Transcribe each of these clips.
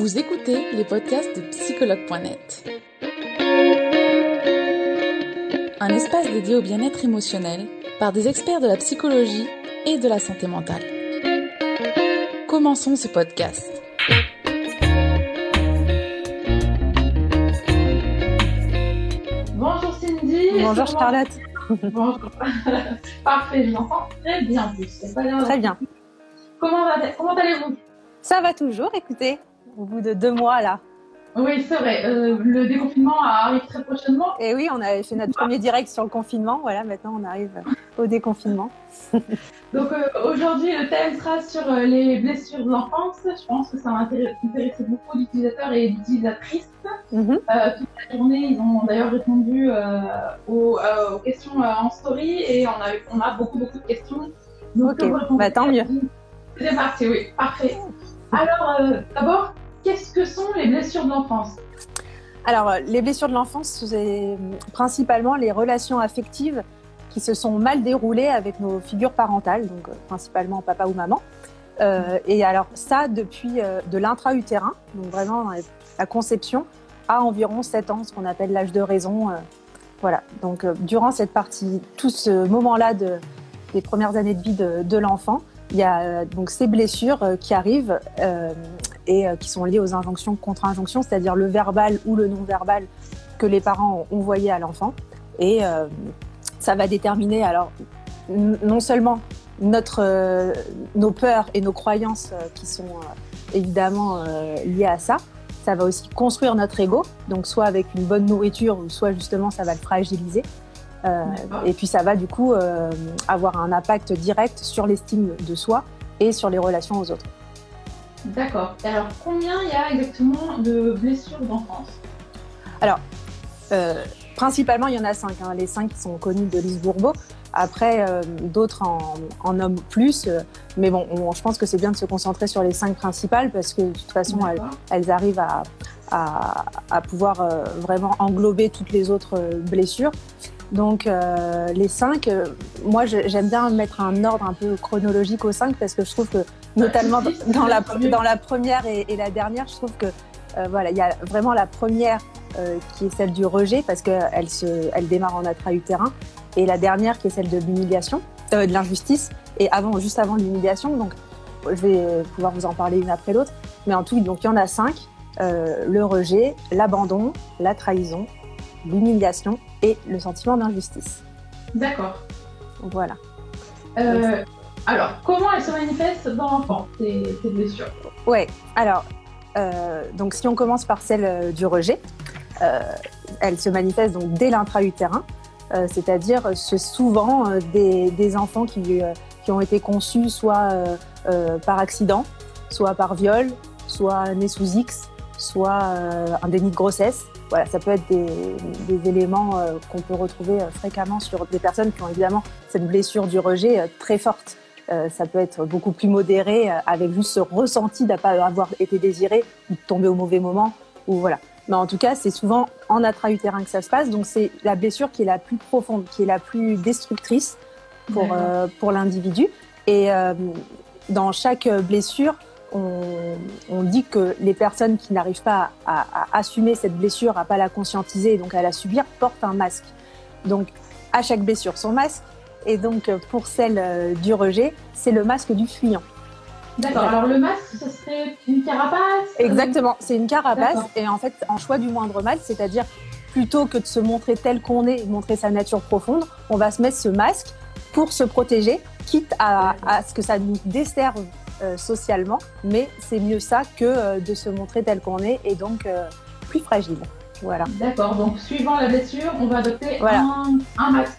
Vous écoutez les podcasts de psychologue.net. Un espace dédié au bien-être émotionnel par des experts de la psychologie et de la santé mentale. Commençons ce podcast. Bonjour Cindy. Bonjour Charlotte. Bonjour. Parfait, je m'entends très bien. en plus. C'est pas bien. Très bien. Comment allez-vous? Ça va toujours, écoutez, au bout de deux mois là. Oui, c'est vrai. euh, le déconfinement arrive très prochainement. Et oui, on avait fait notre premier direct sur le confinement. Voilà, maintenant on arrive au déconfinement. Donc euh, aujourd'hui, le thème sera sur euh, les blessures de l'enfance. Je pense que ça va intér- intéresser beaucoup d'utilisateurs et d'utilisatrices. Mhm. Toute la journée, ils ont d'ailleurs répondu aux, aux questions en story et on a, on a beaucoup, beaucoup de questions. Donc, Ok, bah, tant mieux. C'est parti, oui, parfait. Alors, euh, d'abord, qu'est-ce que sont les blessures de l'enfance Alors, euh, les blessures de l'enfance, c'est euh, principalement les relations affectives qui se sont mal déroulées avec nos figures parentales, donc euh, principalement papa ou maman. Et alors ça, depuis euh, de l'intra-utérin, donc vraiment la conception, à environ 7 ans, ce qu'on appelle l'âge de raison. voilà, donc durant cette partie, tout ce moment-là de, des premières années de vie de, l'enfant, il y a donc ces blessures qui arrivent et euh, qui sont liées aux injonctions contre-injonctions, c'est-à-dire le verbal ou le non-verbal que les parents ont envoyé à l'enfant. Et euh, ça va déterminer alors non seulement notre, euh, nos peurs et nos croyances euh, qui sont euh, évidemment liées à ça, ça va aussi construire notre ego, donc soit avec une bonne nourriture ou soit justement ça va le fragiliser. Et puis ça va du coup avoir un impact direct sur l'estime de soi et sur les relations aux autres. D'accord. Et Alors, combien il y a exactement de blessures d'enfance Euh, principalement, il y en a cinq. hein, les cinq qui sont connus de Lise Bourbeau. Après, euh, d'autres en, en nomment plus. euh, mais bon, on- je pense que c'est bien de se concentrer sur les cinq principales parce que de toute façon, elles, arrivent à, à, à pouvoir vraiment englober toutes les autres blessures. Donc, euh, les cinq, euh, moi, j'aime bien mettre un ordre un peu chronologique aux cinq parce que je trouve que, notamment dans la, dans première et, et la dernière, je trouve que euh, voilà, il y a vraiment la première euh, qui est celle du rejet parce qu'elle se, elle démarre en intra-utérin et la dernière qui est celle de l'humiliation, euh, de l'injustice et avant, juste avant l'humiliation. Donc, je vais pouvoir vous en parler une après l'autre. Mais en tout, donc il y en a cinq euh, le rejet, l'abandon, la trahison, l'humiliation et le sentiment d'injustice. D'accord. Voilà. Euh, alors, comment elles se manifestent dans l'enfant, ces, ces blessures? Ouais. Alors, euh, donc si on commence par celle euh, du rejet, euh, elle se manifeste donc dès l'intra-utérin, c'est-à-dire c'est souvent des, des enfants qui, qui ont été conçus soit par accident, soit par viol, soit nés sous X, soit un déni de grossesse. Voilà, ça peut être des, des éléments euh, qu'on peut retrouver euh, fréquemment sur des personnes qui ont évidemment cette blessure du rejet euh, très forte. Ça peut être beaucoup plus modéré, avec juste ce ressenti de ne pas avoir été désiré ou de tomber au mauvais moment. Ou voilà. Mais en tout cas, c'est souvent en intra-utérin que ça se passe. Donc c'est la blessure qui est la plus profonde, qui est la plus destructrice pour, euh, pour l'individu. Et euh, dans chaque blessure, on, on dit que les personnes qui n'arrivent pas à, à assumer cette blessure, à pas la conscientiser, et donc à la subir, portent un masque. Donc à chaque blessure, son masque. Et donc pour celle euh, du rejet, c'est le masque du fuyant. D'accord. Alors, le masque, ce serait une carapace? Exactement, c'est une carapace et en fait en choix du moindre mal, c'est-à-dire plutôt que de se montrer tel qu'on est, montrer sa nature profonde, on va se mettre ce masque pour se protéger, quitte à, à ce que ça nous desserve euh, socialement, mais c'est mieux ça que euh, de se montrer tel qu'on est et donc euh, plus fragile. Voilà. D'accord. Donc, suivant la blessure, on va adopter Voilà. un,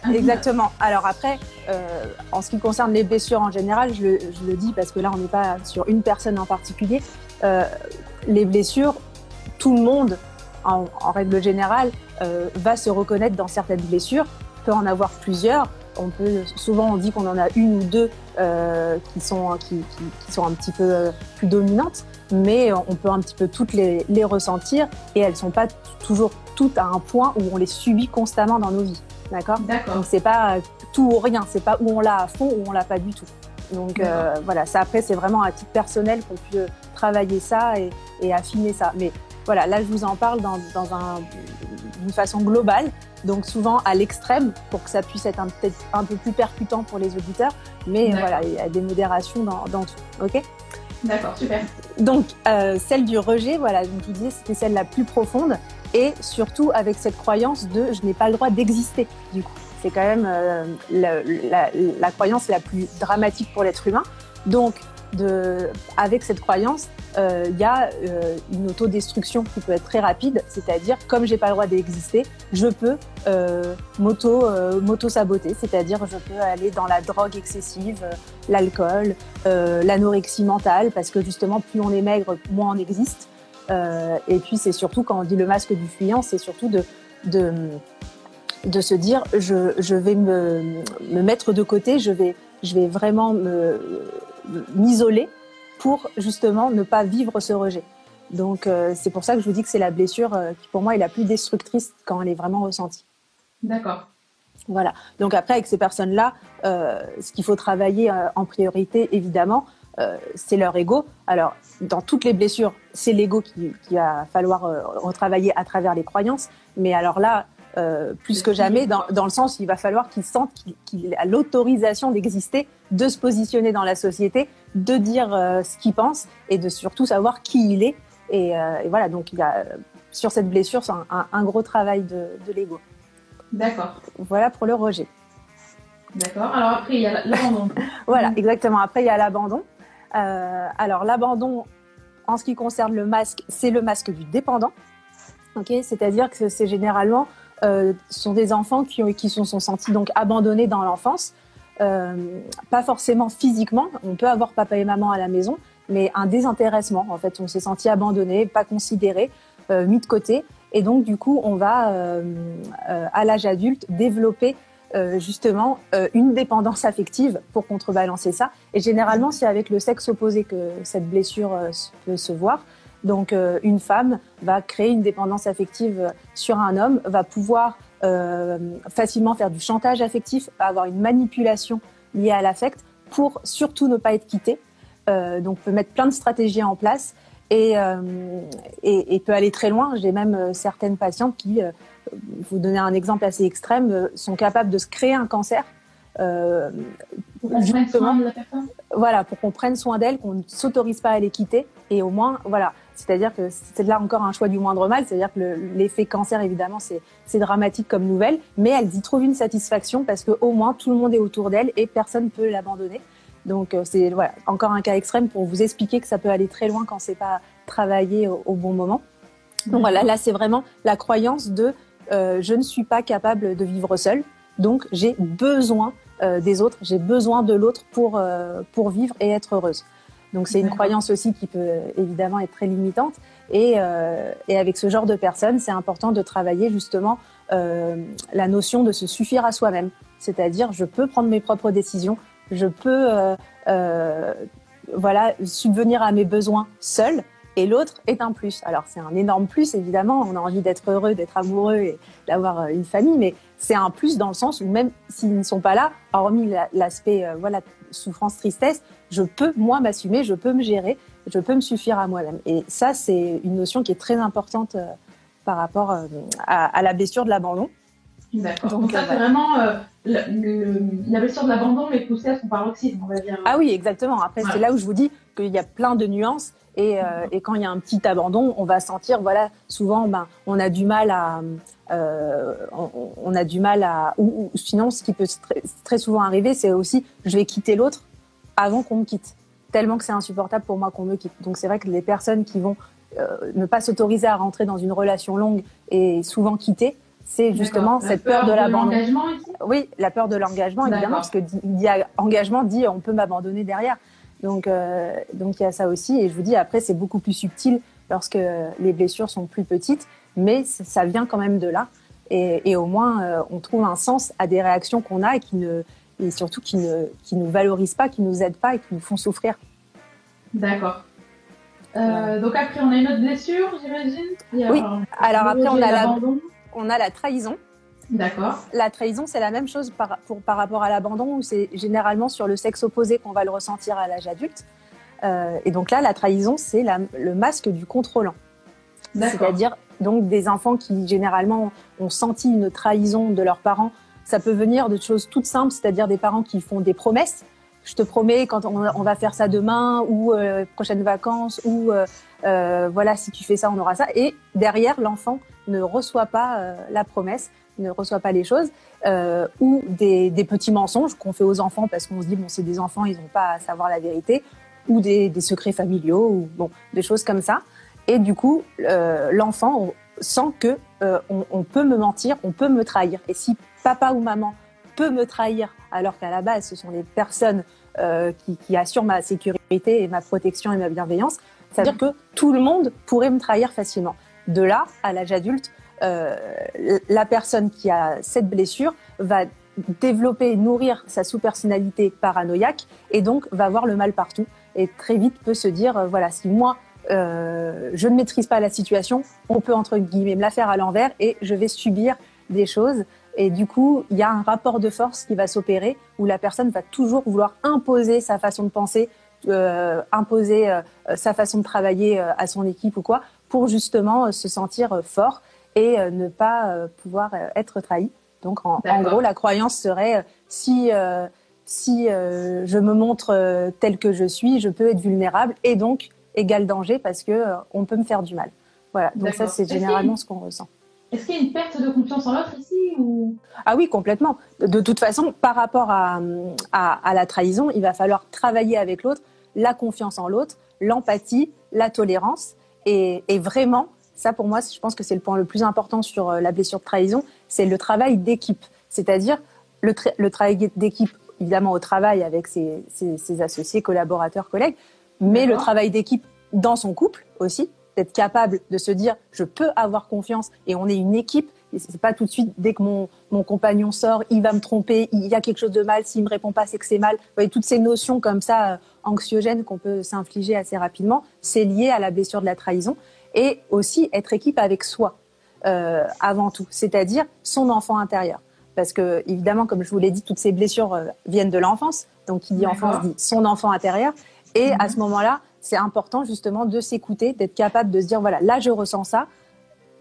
un Exactement. Alors après, euh, en ce qui concerne les blessures en général, je le, je le dis parce que là, on n'est pas sur une personne en particulier. Euh, les blessures, tout le monde, en, en règle générale, euh, va se reconnaître dans certaines blessures, peut en avoir plusieurs. On peut, souvent, on dit qu'on en a une ou deux euh, qui, sont, qui, qui, qui sont un petit peu euh, plus dominantes, mais on peut un petit peu toutes les, les ressentir et elles sont pas toujours toutes à un point où on les subit constamment dans nos vies. D'accord? Donc c'est pas tout ou rien, c'est pas où on l'a à fond ou on l'a pas du tout. Donc euh, voilà, ça après c'est vraiment à titre personnel qu'on peut travailler ça et, et, affiner ça. Mais voilà, là je vous en parle dans, dans un, d'une façon globale, donc souvent à l'extrême pour que ça puisse être peut-être un peu plus percutant pour les auditeurs. Mais voilà, il y a des modérations dans, dans tout. Ok? D'accord, super. Donc euh, celle du rejet, voilà, donc je vous disais c'était celle la plus profonde et surtout avec cette croyance de je n'ai pas le droit d'exister. Du coup, c'est quand même euh, la, la, la, croyance la plus dramatique pour l'être humain. Donc, de, avec cette croyance, il euh, y a euh, une autodestruction qui peut être très rapide, c'est-à-dire comme j'ai pas le droit d'exister, je peux euh, m'auto m'auto saboter, c'est-à-dire je peux aller dans la drogue excessive, l'alcool, l'anorexie mentale, parce que justement plus on est maigre, moins on existe. et puis c'est surtout quand on dit le masque du fuyant, c'est surtout de, de de se dire je, je vais me, me, mettre de côté, je vais, je vais vraiment m'isoler pour justement ne pas vivre ce rejet. Donc euh, c'est pour ça que je vous dis que c'est la blessure euh, qui pour moi est la plus destructrice quand elle est vraiment ressentie. D'accord. Voilà. Donc après avec ces personnes-là, euh, ce qu'il faut travailler en priorité évidemment, c'est leur ego. Alors dans toutes les blessures, c'est l'ego qui, qui va falloir retravailler à travers les croyances. Mais alors là, euh, plus que jamais, dans, dans, le sens où il va falloir qu'il sente qu'il a l'autorisation d'exister, de se positionner dans la société, de dire euh, ce qu'il pense et de surtout savoir qui il est. Et, euh, et voilà, donc il y a sur cette blessure, c'est un, un, un, gros travail de, de l'ego. D'accord. Voilà pour le rejet. D'accord. Alors après, il y a l'abandon. voilà, exactement. Après, il y a l'abandon. alors l'abandon, en ce qui concerne le masque, c'est le masque du dépendant. Ok, c'est-à-dire que c'est généralement euh, sont des enfants qui, ont, qui sont, sont sentis donc abandonnés dans l'enfance, euh, pas forcément physiquement. On peut avoir papa et maman à la maison, mais un désintéressement. En fait, on s'est senti abandonné, pas considéré, euh, mis de côté, et donc du coup, on va euh, à l'âge adulte développer justement une dépendance affective pour contrebalancer ça. Et généralement, c'est avec le sexe opposé que cette blessure peut se voir. Donc, euh, une femme va créer une dépendance affective sur un homme, va pouvoir euh, facilement faire du chantage affectif, avoir une manipulation liée à l'affect pour surtout ne pas être quitté. Euh, donc, peut mettre plein de stratégies en place et, euh, et, et peut aller très loin. J'ai même euh, certaines patientes qui, euh, vous donner un exemple assez extrême, sont capables de se créer un cancer. pour justement, de la personne? voilà, pour qu'on prenne soin d'elle, qu'on ne s'autorise pas à les quitter, et au moins, voilà, c'est-à-dire que c'est là encore un choix du moindre mal. C'est-à-dire que l'effet cancer, évidemment, c'est dramatique comme nouvelle, mais elle y trouve une satisfaction parce qu'au moins tout le monde est autour d'elle et personne ne peut l'abandonner. Donc euh, c'est voilà, encore un cas extrême pour vous expliquer que ça peut aller très loin quand c'est pas travaillé au, au, bon moment. Donc voilà, là c'est vraiment la croyance de euh, je ne suis pas capable de vivre seule, donc j'ai besoin euh, des autres, j'ai besoin de l'autre pour euh, pour vivre et être heureuse. Donc c'est une croyance aussi qui peut évidemment être très limitante. Et, euh, et avec ce genre de personnes, c'est important de travailler justement euh, la notion de se suffire à soi-même. C'est-à-dire, je peux prendre mes propres décisions, je peux euh, euh voilà subvenir à mes besoins seul. Et l'autre est un plus. Alors c'est un énorme plus, évidemment. On a envie d'être heureux, d'être amoureux et d'avoir une famille, mais c'est un plus dans le sens où même s'ils ne sont pas là, hormis l'aspect euh, voilà souffrance, tristesse, je peux moi m'assumer, je peux me gérer, je peux me suffire à moi-même. Et ça, c'est une notion qui est très importante euh, par rapport euh, à, à, la blessure de l'abandon. D'accord. Donc, ça, c'est vraiment euh, le, la blessure de l'abandon, mais poussée à son paroxysme, on va dire. Ah oui, exactement. Après, ouais. c'est là où je vous dis qu'il y a plein de nuances. Et, euh, et, quand il y a un petit abandon, on va sentir, voilà, souvent, ben, on a du mal à, euh, on, on, a du mal à, ou, ou, sinon, ce qui peut très, très souvent arriver, c'est aussi, je vais quitter l'autre avant qu'on me quitte, tellement que c'est insupportable pour moi qu'on me quitte. Donc c'est vrai que les personnes qui vont euh, ne pas s'autoriser à rentrer dans une relation longue et souvent quitter, c'est justement cette peur, peur de l'abandon. Oui, la peur de l'engagement, évidemment, parce que dit, engagement dit on peut m'abandonner derrière. Donc, euh, donc il y a ça aussi. Et je vous dis, après, c'est beaucoup plus subtil lorsque les blessures sont plus petites, mais ça vient quand même de là. Et, et au moins, euh, on trouve un sens à des réactions qu'on a et qui ne, et surtout qui ne qui nous valorisent pas, qui nous aident pas et qui nous font souffrir. D'accord. Euh, donc après, on a une autre blessure, j'imagine. Oui. Alors, alors après, on a la, on a la trahison. D'accord. La trahison, c'est la même chose par, pour, par rapport à l'abandon, où c'est généralement sur le sexe opposé qu'on va le ressentir à l'âge adulte. Euh, et donc là, la trahison, c'est le masque du contrôlant. C'est-à-dire donc des enfants qui généralement ont senti une trahison de leurs parents. Ça peut venir de choses toutes simples, c'est-à-dire des parents qui font des promesses. Je te promets quand on, va faire ça demain ou euh, prochaines vacances ou euh, euh, voilà si tu fais ça on aura ça. Et derrière l'enfant ne reçoit pas euh, la promesse, ne reçoit pas les choses euh, ou des, des, petits mensonges qu'on fait aux enfants parce qu'on se dit bon c'est des enfants ils n'ont pas à savoir la vérité ou des, des secrets familiaux ou bon des choses comme ça. Et du coup, euh, l'enfant sent que euh, on, on, peut me mentir, on peut me trahir. Et si papa ou maman peut me trahir, alors qu'à la base, ce sont les personnes qui, qui, assurent ma sécurité et ma protection et ma bienveillance, ça veut dire que tout le monde pourrait me trahir facilement. De là, à l'âge adulte, la personne qui a cette blessure va développer, nourrir sa sous-personnalité paranoïaque et donc va voir le mal partout et très vite peut se dire, euh, voilà, si moi, euh, je ne maîtrise pas la situation, on peut entre guillemets me la faire à l'envers et je vais subir des choses. Et du coup, il y a un rapport de force qui va s'opérer où la personne va toujours vouloir imposer sa façon de penser, euh, imposer euh, sa façon de travailler euh, à son équipe ou quoi, pour justement euh, se sentir fort et ne pas pouvoir être trahi. Donc, en, en, gros, la croyance serait si si je me montre tel que je suis, je peux être vulnérable et donc égal danger parce que euh, on peut me faire du mal. Voilà. Donc ça, c'est généralement ce qu'on ressent. Est-ce qu'il y a une perte de confiance en l'autre ici ou? Ah oui, complètement. De toute façon, par rapport à, à, à la trahison, il va falloir travailler avec l'autre, la confiance en l'autre, l'empathie, la tolérance. Et, et, vraiment, ça pour moi, je pense que c'est le point le plus important sur euh, la blessure de trahison, c'est le travail d'équipe. C'est-à-dire le, tra le travail d'équipe, évidemment, au travail avec ses, ses, ses associés, collaborateurs, collègues, mais le travail d'équipe dans son couple aussi, d'être capable de se dire je peux avoir confiance et on est une équipe. Et c'est pas tout de suite dès que mon, mon compagnon sort, il va me tromper, il y a quelque chose de mal, s'il me répond pas, c'est que c'est mal. Vous voyez, toutes ces notions comme ça euh, anxiogènes qu'on peut s'infliger assez rapidement, c'est lié à la blessure de la trahison et aussi être équipe avec soi euh, avant tout, c'est-à-dire son enfant intérieur. Parce que évidemment, comme je vous l'ai dit, toutes ces blessures euh, viennent de l'enfance. Donc, qui dit enfance dit son enfant intérieur. Et à ce moment-là, c'est important justement de s'écouter, d'être capable de se dire voilà, là je ressens ça,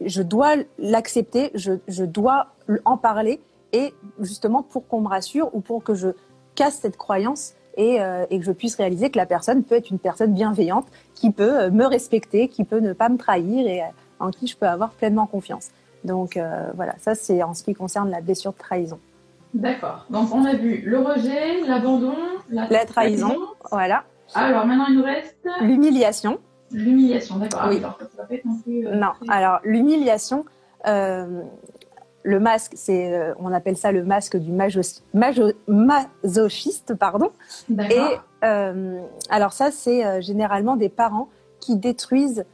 je dois l'accepter, je, je, dois en parler et justement pour qu'on me rassure ou pour que je casse cette croyance et, euh, et, que je puisse réaliser que la personne peut être une personne bienveillante qui peut euh, me respecter, qui peut ne pas me trahir et euh, en qui je peux avoir pleinement confiance. Donc euh, voilà, ça c'est en ce qui concerne la blessure de trahison. D'accord. Donc on a vu le rejet, l'abandon, la, la, trahison, trahison. voilà. Alors maintenant, il nous reste l'humiliation. L'humiliation, d'accord. Oui. Alors, ça pas être non. Alors l'humiliation, euh, le masque, c'est, euh, on appelle ça le masque du majo, majo, masochiste, pardon. Et euh, alors ça, c'est euh, généralement des parents qui détruisent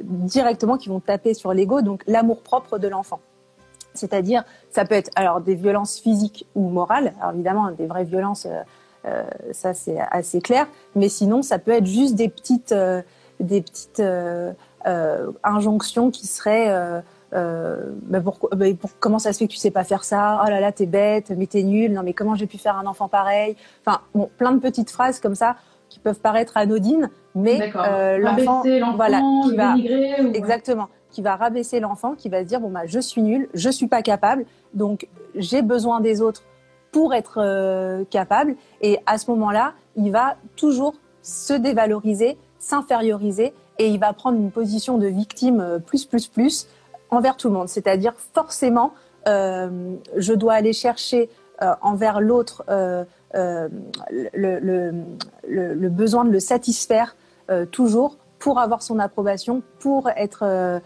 directement, qui vont taper sur l'ego, donc l'amour propre de l'enfant. C'est-à-dire, ça peut être alors des violences physiques ou morales. Alors évidemment, des vraies violences euh, ça, c'est assez clair. Mais sinon, ça peut être juste des petites, euh, des petites euh, injonctions qui seraient euh, bah pour, bah pour, comment ça se fait que tu sais pas faire ça? Oh là là, t'es bête, mais t'es nul. Non, mais comment j'ai pu faire un enfant pareil? Enfin, bon, plein de petites phrases comme ça qui peuvent paraître anodines, mais euh, l'enfant, voilà, qui va ou... exactement, qui va rabaisser l'enfant, qui va se dire bon bah je suis nul, je suis pas capable, donc j'ai besoin des autres pour être euh, capable. Et à ce moment-là, il va toujours se dévaloriser, s'inférioriser et il va prendre une position de victime euh, plus, plus, plus envers tout le monde. C'est-à-dire forcément, euh, je dois aller chercher euh, envers l'autre euh, le, besoin de le satisfaire toujours pour avoir son approbation, pour être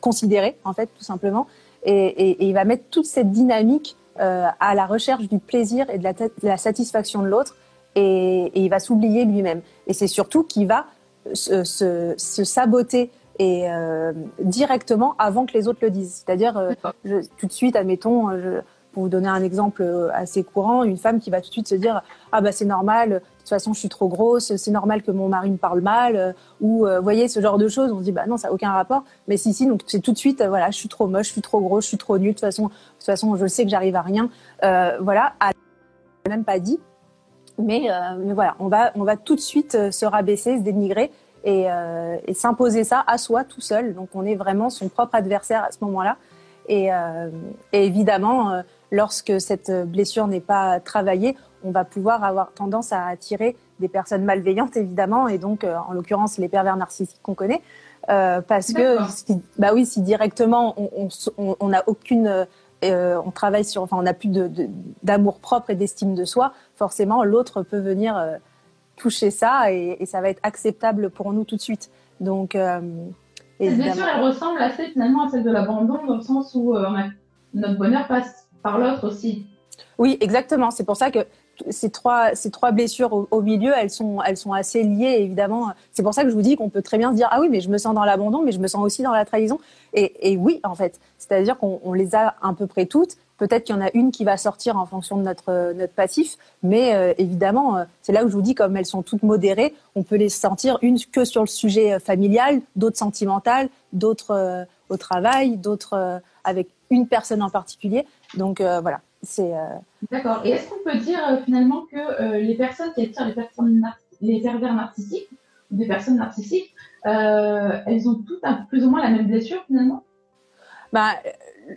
considéré, en fait, tout simplement. Et, il va mettre toute cette dynamique à la recherche du plaisir et de la, satisfaction de l'autre et, il va s'oublier lui-même. Et c'est surtout qu'il va se, se, saboter et euh, directement avant que les autres le disent. C'est-à-dire, euh, tout de suite, admettons, je, pour vous donner un exemple assez courant, une femme qui va tout de suite se dire ah bah c'est normal, toute façon, je suis trop grosse, c'est normal que mon mari me parle mal, ou vous voyez ce genre de choses. On se dit bah non, ça n'a aucun rapport. Mais si si, donc c'est tout de suite voilà, je suis trop moche, je suis trop grosse, je suis trop nulle. De toute façon, de toute façon, je sais que j'arrive à rien. voilà, à... même pas dit. Mais, mais voilà, on va on va tout de suite se rabaisser, se dénigrer et, et s'imposer ça à soi tout seul. Donc on est vraiment son propre adversaire à ce moment-là. Et, euh, et évidemment, euh, lorsque cette blessure n'est pas travaillée, on va pouvoir avoir tendance à attirer des personnes malveillantes, évidemment, et donc, euh, en l'occurrence, les pervers narcissiques qu'on connaît. Euh, parce que, bah oui, si directement on n'a on, on aucune, euh, on travaille sur, enfin, on n'a plus d'amour de, propre et d'estime de soi, forcément, l'autre peut venir toucher ça et, et, ça va être acceptable pour nous tout de suite. Donc, cette blessure, elle ressemble assez finalement à celle de l'abandon, dans le sens où euh, notre bonheur passe par l'autre aussi. Oui, exactement. C'est pour ça que ces trois, ces trois blessures au, milieu, elles sont, elles sont assez liées, évidemment. C'est pour ça que je vous dis qu'on peut très bien se dire, ah oui, mais je me sens dans l'abandon, mais je me sens aussi dans la trahison. Et, et oui, en fait. C'est-à-dire qu'on les a à peu près toutes. Peut-être qu'il y en a une qui va sortir en fonction de notre, notre passif, mais euh, évidemment, euh, c'est là où je vous dis, comme elles sont toutes modérées, on peut les sentir une que sur le sujet euh, familial, d'autres sentimentales, d'autres au travail, d'autres avec une personne en particulier. Donc voilà, c'est. D'accord. Et est-ce qu'on peut dire finalement que les personnes qui attirent les personnes les pervers narcissiques, des personnes narcissiques, elles ont toutes un, plus ou moins la même blessure finalement? Bah,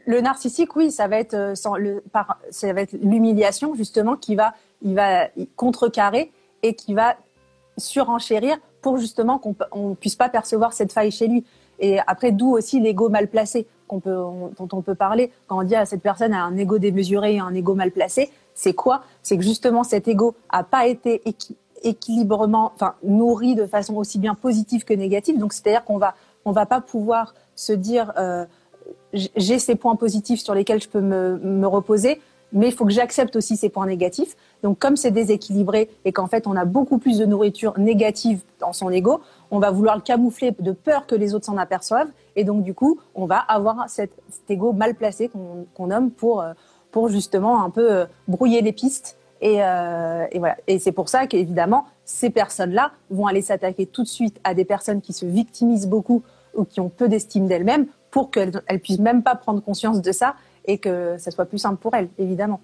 le narcissique, oui, ça va être euh, ça va être l'humiliation justement qui va, il va contrecarrer et qui va surenchérir pour justement qu'on ne puisse pas percevoir cette faille chez lui. Et après, d'où aussi l'ego mal placé dont on peut parler quand on dit à cette personne a un ego démesuré et un ego mal placé. C'est quoi? C'est que justement cet ego a pas été équilibrement, enfin nourri de façon aussi bien positive que négative. Donc c'est-à-dire qu'on va, on va pas pouvoir se dire euh, j'ai ces points positifs sur lesquels je peux me, reposer, mais il faut que j'accepte aussi ces points négatifs. Donc, comme c'est déséquilibré et qu'en fait, on a beaucoup plus de nourriture négative dans son ego, on va vouloir le camoufler de peur que les autres s'en aperçoivent. Et donc, du coup, on va avoir cet, cet ego mal placé qu'on nomme pour, euh, pour justement un peu euh, brouiller les pistes. Et, euh, et voilà. Et c'est pour ça qu'évidemment, ces personnes-là vont aller s'attaquer tout de suite à des personnes qui se victimisent beaucoup ou qui ont peu d'estime d'elles-mêmes pour qu'elle ne puisse même pas prendre conscience de ça et que ça soit plus simple pour elle, évidemment.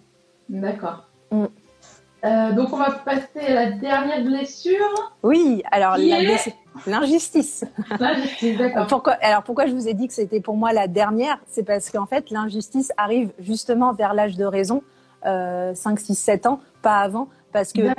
D'accord. Mm. Euh, donc on va passer à la dernière blessure. Oui, alors l'injustice. L'injustice, d'accord. Pourquoi Alors pourquoi je vous ai dit que c'était pour moi la dernière? C'est parce qu'en fait l'injustice arrive justement vers l'âge de raison, euh, 5, 6, 7 ans, pas avant, parce que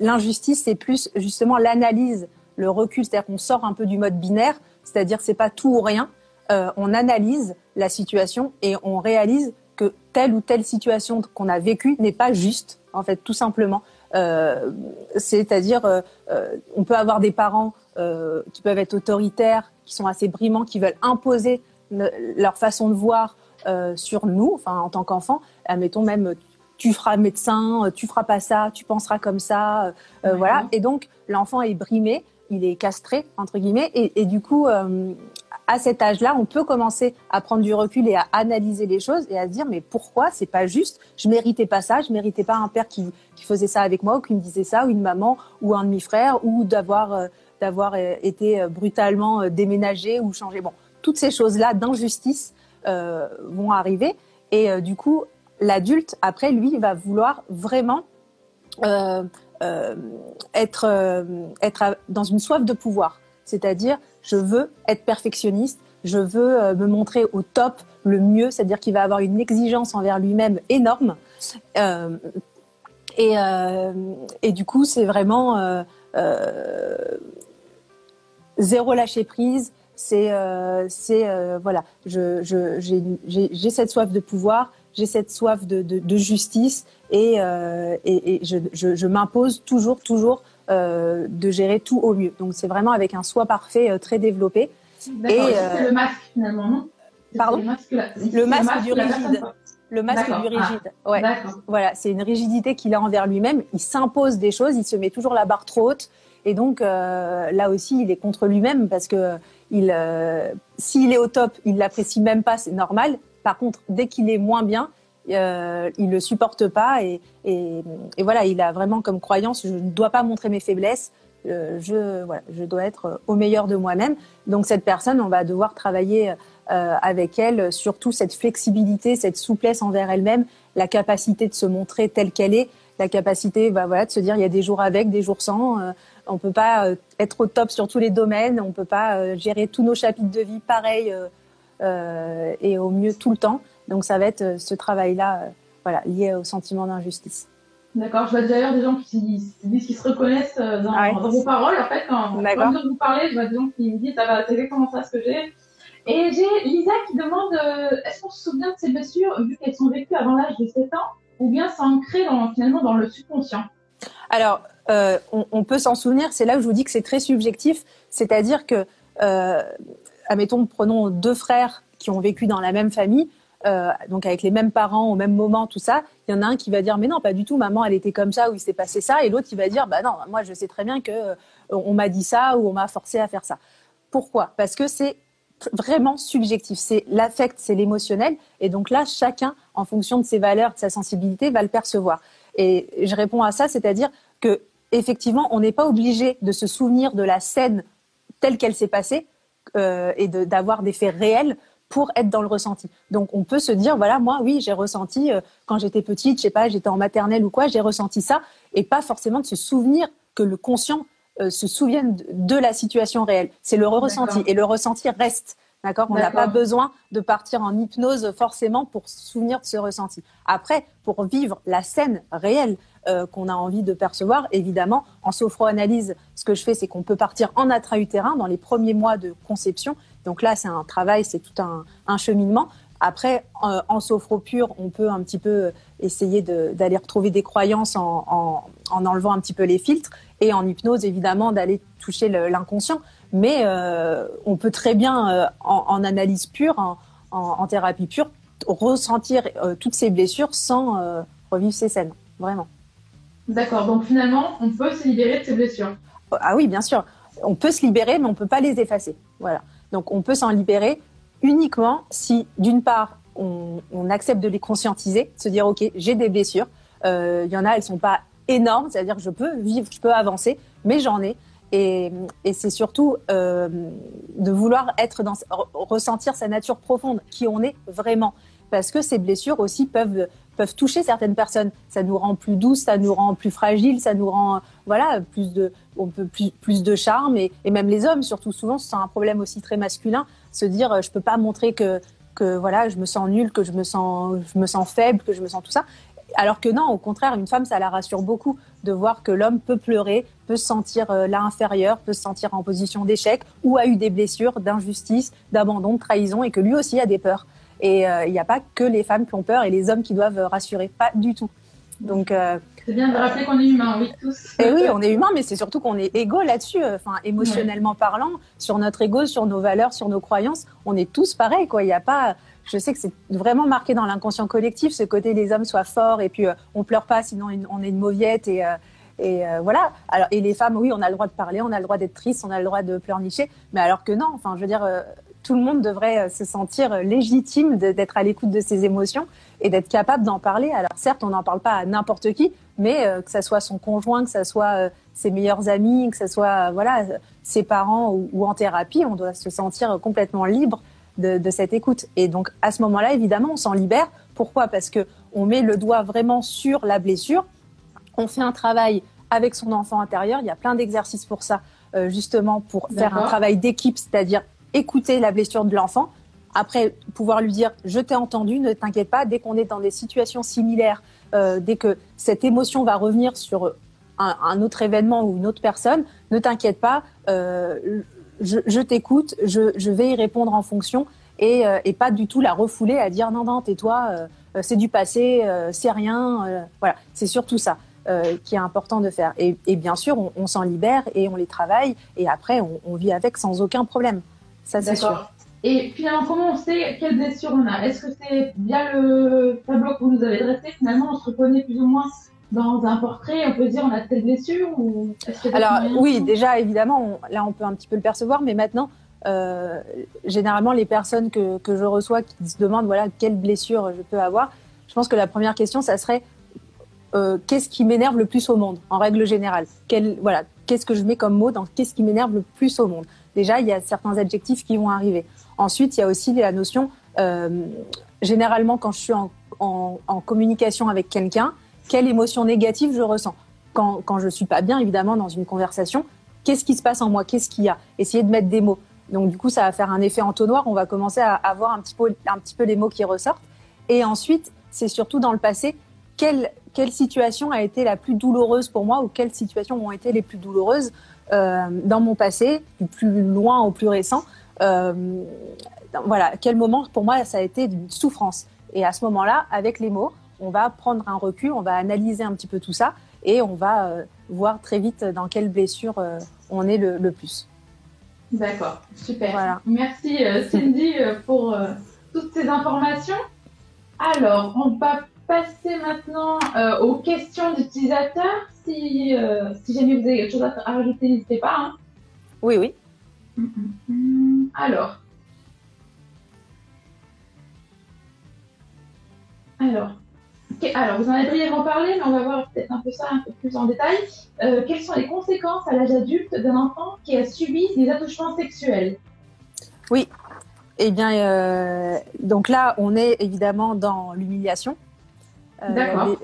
l'injustice c'est plus justement l'analyse, le recul, c'est-à-dire qu'on sort un peu du mode binaire c'est-à-dire c'est pas tout ou rien. Euh, on analyse la situation et on réalise que telle ou telle situation qu'on a vécue n'est pas juste, en fait, tout simplement. Euh, c'est-à-dire, euh, on peut avoir des parents qui peuvent être autoritaires, qui sont assez brimants, qui veulent imposer leur façon de voir sur nous, enfin en tant qu'enfant. Admettons même, tu feras médecin, tu feras pas ça, tu penseras comme ça, voilà. Et donc l'enfant est brimé il est castré entre guillemets et, du coup euh, à cet âge-là, on peut commencer à prendre du recul et à analyser les choses et à se dire mais pourquoi c'est pas juste? Je méritais pas ça, je méritais pas un père qui, faisait ça avec moi ou qui me disait ça ou une maman ou un demi-frère ou d'avoir euh, euh, été brutalement déménagé ou changé. Bon, toutes ces choses-là d'injustice vont arriver et du coup l'adulte après lui va vouloir vraiment être, euh, être dans une soif de pouvoir. C'est-à-dire, je veux être perfectionniste, je veux euh, me montrer au top, le mieux, c'est-à-dire qu'il va avoir une exigence envers lui-même énorme. et, et du coup, c'est vraiment zéro lâcher prise. C'est, voilà, j'ai cette soif de pouvoir, j'ai cette soif de, de, de justice et, euh, et, et je, je, je m'impose toujours, toujours euh, de gérer tout au mieux. Donc c'est vraiment avec un soi parfait euh, très développé. Et c'est le masque finalement, non? Pardon? Le masque, le masque, du rigide. Le masque du rigide. Ah, ouais. Voilà, c'est une rigidité qu'il a envers lui-même. Il s'impose des choses, il se met toujours la barre trop haute. Et donc euh, là aussi, il est contre lui-même parce que il, euh, s'il est au top, il l'apprécie même pas, c'est normal. Par contre, dès qu'il est moins bien, euh, il le supporte pas et, et, et, voilà, il a vraiment comme croyance, je ne dois pas montrer mes faiblesses, euh, je, voilà, je dois être au meilleur de moi-même. Donc cette personne, on va devoir travailler euh, avec elle surtout cette flexibilité, cette souplesse envers elle-même, la capacité de se montrer telle qu'elle est, la capacité bah, voilà, de se dire il y a des jours avec, des jours sans. Euh, on peut pas euh, être au top sur tous les domaines, on peut pas euh, gérer tous nos chapitres de vie pareil et au mieux tout le temps. Donc ça va être ce travail-là, voilà, lié au sentiment d'injustice. D'accord, je vois d'ailleurs des gens qui disent qu'ils se reconnaissent dans, ah dans, vos paroles. En fait, quand, quand vous parlez, je vois des gens qui me disent ah bah, c'est exactement ça ce que j'ai. Et j'ai Lisa qui demande est-ce qu'on se souvient de ces blessures vu qu'elles sont vécues avant l'âge de 7 ans ou bien c'est ancré dans, finalement dans le subconscient? Alors, euh, on, on, peut s'en souvenir, c'est là où je vous dis que c'est très subjectif, c'est-à-dire que, euh, admettons, prenons deux frères qui ont vécu dans la même famille, euh, donc avec les mêmes parents au même moment, tout ça, il y en a un qui va dire mais non pas du tout, maman elle était comme ça ou il s'est passé ça, et l'autre il va dire bah non, moi je sais très bien que euh, on m'a dit ça ou on m'a forcé à faire ça. Pourquoi? Parce que c'est vraiment subjectif. C'est l'affect, c'est l'émotionnel. Et donc là, chacun, en fonction de ses valeurs, de sa sensibilité, va le percevoir. Et je réponds à ça, c'est-à-dire que effectivement, on n'est pas obligé de se souvenir de la scène telle qu'elle s'est passée euh, et d'avoir des faits réels pour être dans le ressenti. Donc on peut se dire voilà moi oui j'ai ressenti euh, quand j'étais petite je sais pas j'étais en maternelle ou quoi j'ai ressenti ça et pas forcément de se souvenir que le conscient euh, se souviennent de la situation réelle. C'est le ressenti et le ressenti reste. D'accord? On n'a pas besoin de partir en hypnose forcément pour se souvenir de ce ressenti. Après, pour vivre la scène réelle euh, qu'on a envie de percevoir, évidemment, en sophroanalyse, ce que je fais, c'est qu'on peut partir en intra-utérin dans les premiers mois de conception. Donc là, c'est un travail, c'est tout un, un cheminement. Après, en, en sophro pur, on peut un petit peu essayer d'aller retrouver des croyances en, en, en, enlevant un petit peu les filtres et en hypnose, évidemment, d'aller toucher l'inconscient. Mais euh, on peut très bien, euh, en, en, analyse pure, en, en, thérapie pure, ressentir euh, toutes ces blessures sans revivre ces scènes, vraiment. D'accord, donc finalement, on peut se libérer de ces blessures. Ah oui, bien sûr. On peut se libérer, mais on ne peut pas les effacer. Voilà. Donc on peut s'en libérer uniquement si, d'une part, on, on, accepte de les conscientiser, se dire ok, j'ai des blessures. Il y en a, elles sont pas énorme, c'est-à-dire que je peux vivre, je peux avancer, mais j'en ai. Et, c'est surtout euh, de vouloir être dans, ressentir sa nature profonde, qui on est vraiment. Parce que ces blessures aussi peuvent, peuvent toucher certaines personnes. Ça nous rend plus douce, ça nous rend plus fragile, ça nous rend, voilà, plus de, on peut plus, plus de charme. Et, et même les hommes, surtout souvent, c'est un problème aussi très masculin, se dire, je peux pas montrer que, que voilà, je me sens nulle, que je me sens, je me sens faible, que je me sens tout ça. Alors que non, au contraire, une femme, ça la rassure beaucoup de voir que l'homme peut pleurer, peut se sentir euh, là inférieur, peut se sentir en position d'échec ou a eu des blessures, d'injustice, d'abandon, de trahison et que lui aussi a des peurs. Et euh, il n'y a pas que les femmes qui ont peur et les hommes qui doivent rassurer, pas du tout. Donc euh, c'est bien de rappeler qu'on est humain, oui tous. Et oui, on est humain, mais c'est surtout qu'on est égaux là-dessus. Enfin, émotionnellement parlant, sur notre ego, sur nos valeurs, sur nos croyances, on est tous pareils. Quoi, il n'y a pas je sais que c'est vraiment marqué dans l'inconscient collectif, ce côté les hommes soient forts et puis euh, on pleure pas sinon on est une mauviette et, euh, euh, voilà. Alors, et les femmes, oui, on a le droit de parler, on a le droit d'être triste, on a le droit de pleurnicher, mais alors que non, enfin, je veux dire, tout le monde devrait se sentir légitime d'être à l'écoute de ses émotions et d'être capable d'en parler. Alors certes, on n'en parle pas à n'importe qui, mais que ça soit son conjoint, que ça soit ses meilleurs amis, que ça soit voilà ses parents ou, en thérapie, on doit se sentir complètement libre de, de, cette écoute. Et donc à ce moment-là, évidemment, on s'en libère. Pourquoi? Parce que on met le doigt vraiment sur la blessure. On fait un travail avec son enfant intérieur. Il y a plein d'exercices pour ça, euh, justement pour faire un travail d'équipe, c'est-à-dire écouter la blessure de l'enfant. Après, pouvoir lui dire je t'ai entendu, ne t'inquiète pas. Dès qu'on est dans des situations similaires, euh, dès que cette émotion va revenir sur un, un, autre événement ou une autre personne, ne t'inquiète pas. Euh, je, je t'écoute, je, je, vais y répondre en fonction et, euh, et, pas du tout la refouler à dire non, non, tais-toi, euh, euh c'est du passé, euh, c'est rien. Voilà, c'est surtout ça qui est important de faire. Et, et bien sûr, on, on s'en libère et on les travaille et après, on, on vit avec sans aucun problème. Ça, c'est sûr. Et finalement, comment on sait quelle blessure on a? Est-ce que c'est via le tableau que vous nous avez dressé? Finalement, on se reconnaît plus ou moins dans un portrait, on peut dire on a telle blessure ou Alors oui, déjà évidemment, là on peut un petit peu le percevoir, mais maintenant, euh, généralement les personnes que, que je reçois qui se demandent voilà quelle blessure je peux avoir, je pense que la première question, ça serait euh, qu'est-ce qui m'énerve le plus au monde, en règle générale? Quel, Voilà, qu'est-ce que je mets comme mot dans qu'est-ce qui m'énerve le plus au monde? Déjà, il y a certains adjectifs qui vont arriver. Ensuite, il y a aussi la notion, euh, généralement, quand je suis en, en, en communication avec quelqu'un, quelle émotion négative je ressens quand, quand je suis pas bien, évidemment, dans une conversation, qu'est-ce qui se passe en moi? Qu'est-ce qu'il y a? Essayer de mettre des mots. Donc, du coup, ça va faire un effet entonnoir. On va commencer à avoir un petit peu, un petit peu les mots qui ressortent. Et ensuite, c'est surtout dans le passé, quelle, quelle situation a été la plus douloureuse pour moi ou quelles situations ont été les plus douloureuses euh, dans mon passé, du plus loin au plus récent. Euh, voilà, quel moment pour moi ça a été d'une souffrance. Et à ce moment-là, avec les mots, on va prendre un recul, on va analyser un petit peu tout ça et on va euh, voir très vite dans quelle blessure euh, on est le, le plus. D'accord, super. Voilà. Merci euh, Cindy pour toutes ces informations. Alors, on va passer maintenant aux questions d'utilisateurs. Si, si jamais vous avez quelque chose à, rajouter, n'hésitez pas. Hein. Oui, oui. Hum, hum, hum. Alors. Alors, alors, vous en avez brièvement parlé, mais on va voir peut-être un peu ça un peu plus en détail. Euh, quelles sont les conséquences à l'âge adulte d'un enfant qui a subi des attouchements sexuels? Oui. Eh bien, euh, donc là, on est évidemment dans l'humiliation. Euh, D'accord.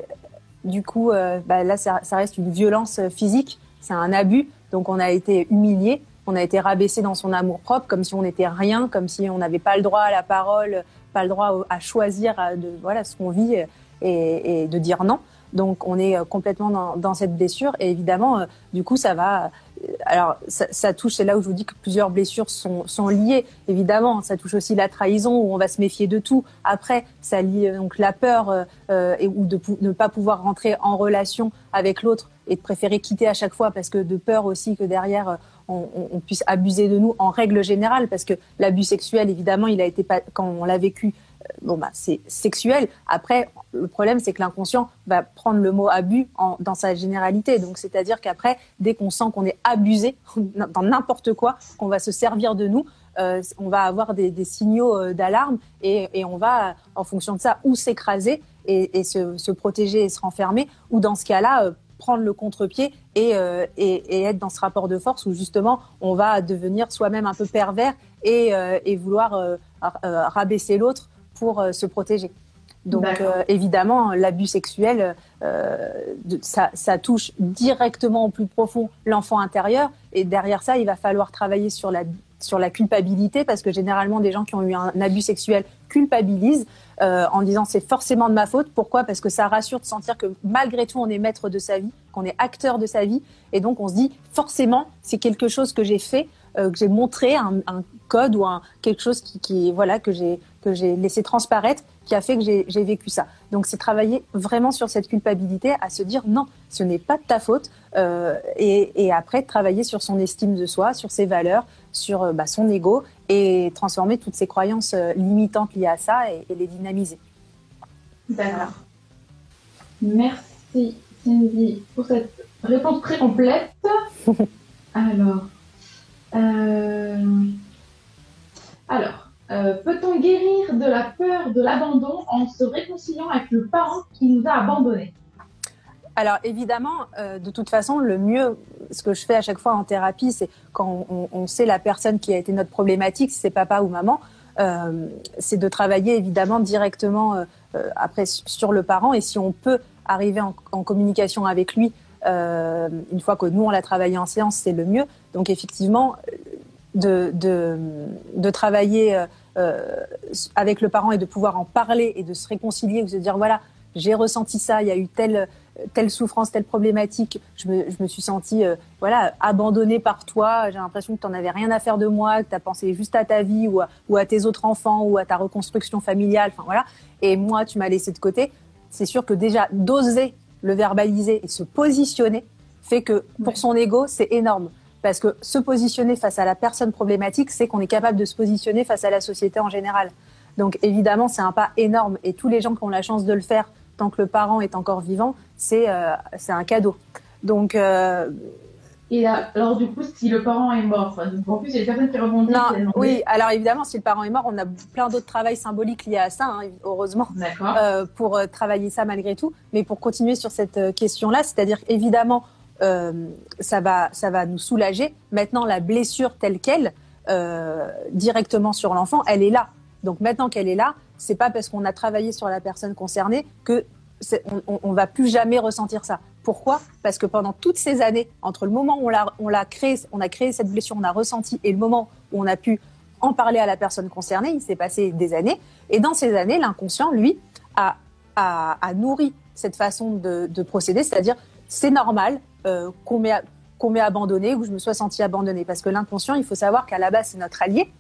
Du coup, bah, là, ça, ça, reste une violence physique, c'est un abus. Donc, on a été humilié, on a été rabaissé dans son amour propre, comme si on n'était rien, comme si on n'avait pas le droit à la parole, pas le droit à choisir de voilà ce qu'on vit et, et de dire non. Donc on est euh, complètement dans, dans cette blessure et évidemment, euh, du coup, ça va. Euh, alors ça, ça touche, c'est là où je vous dis que plusieurs blessures sont, sont, liées. Évidemment, ça touche aussi la trahison où on va se méfier de tout. Après, ça lie donc la peur et ou de ne pas pouvoir rentrer en relation avec l'autre et de préférer quitter à chaque fois parce que de peur aussi que derrière on, on, puisse abuser de nous en règle générale parce que l'abus sexuel, évidemment, il a été pas, quand on l'a vécu bon bah c'est sexuel. Après, le problème c'est que l'inconscient va prendre le mot abus dans sa généralité. Donc c'est-à-dire qu'après, dès qu'on sent qu'on est abusé dans n'importe quoi, qu'on va se servir de nous, euh, on va avoir des, signaux euh, d'alarme et, on va, en fonction de ça, ou s'écraser et, se, protéger et se renfermer, ou dans ce cas-là, euh, prendre le contre-pied et, être dans ce rapport de force où justement on va devenir soi-même un peu pervers et, vouloir rabaisser l'autre pour euh, se protéger. Donc euh, évidemment, l'abus sexuel, euh, ça, ça, touche directement au plus profond l'enfant intérieur. Et derrière ça, il va falloir travailler sur la, sur la culpabilité, parce que généralement, des gens qui ont eu un abus sexuel culpabilisent euh, en disant c'est forcément de ma faute. Pourquoi? Parce que ça rassure de sentir que malgré tout, on est maître de sa vie, qu'on est acteur de sa vie. Et donc, on se dit forcément, c'est quelque chose que j'ai fait, euh, que j'ai montré, un, un, code ou un, quelque chose qui, qui voilà, que j'ai que j'ai laissé transparaître qui a fait que j'ai vécu ça. Donc c'est travailler vraiment sur cette culpabilité, à se dire non, ce n'est pas de ta faute, euh, et, et, après travailler sur son estime de soi, sur ses valeurs, sur euh, bah, son ego, et transformer toutes ces croyances limitantes liées à ça et, et les dynamiser. D'accord. Merci Cindy pour cette réponse très complète. Alors, euh... alors. Euh, peut-on guérir de la peur de l'abandon en se réconciliant avec le parent qui nous a abandonnés? Alors évidemment, euh, de toute façon, le mieux, ce que je fais à chaque fois en thérapie, c'est quand on, sait la personne qui a été notre problématique, si c'est papa ou maman, c'est de travailler évidemment directement après sur le parent et si on peut arriver en communication avec lui euh, une fois que nous on l'a travaillé en séance, c'est le mieux. Donc effectivement, de, de, travailler euh, euh, avec le parent et de pouvoir en parler et de se réconcilier ou se dire voilà, j'ai ressenti ça, il y a eu telle, telle souffrance, telle problématique, je me, je me suis sentie voilà, abandonnée par toi, j'ai l'impression que tu n'en avais rien à faire de moi, que tu as pensé juste à ta vie ou à, tes autres enfants ou à ta reconstruction familiale, voilà, et moi tu m'as laissé de côté. C'est sûr que déjà d'oser le verbaliser et se positionner fait que pour son ego, c'est énorme. Parce que se positionner face à la personne problématique, c'est qu'on est capable de se positionner face à la société en général. Donc évidemment, c'est un pas énorme. Et tous les gens qui ont la chance de le faire tant que le parent est encore vivant, c'est euh, un cadeau. Donc euh, Et alors, du coup, si le parent est mort, en plus, il y a des personnes qui rebondissent. Non, oui, alors évidemment, si le parent est mort, on a plein d'autres travails symboliques liés à ça, hein, heureusement, euh, pour euh, travailler ça malgré tout. Mais pour continuer sur cette euh, question-là, c'est-à-dire évidemment, euh, ça, va, ça va nous soulager. Maintenant, la blessure telle qu'elle, euh, directement sur l'enfant, elle est là. Donc maintenant qu'elle est là, c'est pas parce qu'on a travaillé sur la personne concernée que on, on, va plus jamais ressentir ça. Pourquoi? Parce que pendant toutes ces années, entre le moment où on l'a créé, on a créé cette blessure, on a ressenti, et le moment où on a pu en parler à la personne concernée, il s'est passé des années. Et dans ces années, l'inconscient, lui, a, a, a nourri cette façon de, de procéder, c'est-à-dire c'est normal euh, qu'on m'ait qu'on m'ait abandonné ou je me sois sentie abandonnée. Parce que l'inconscient, il faut savoir qu'à la base, c'est notre allié.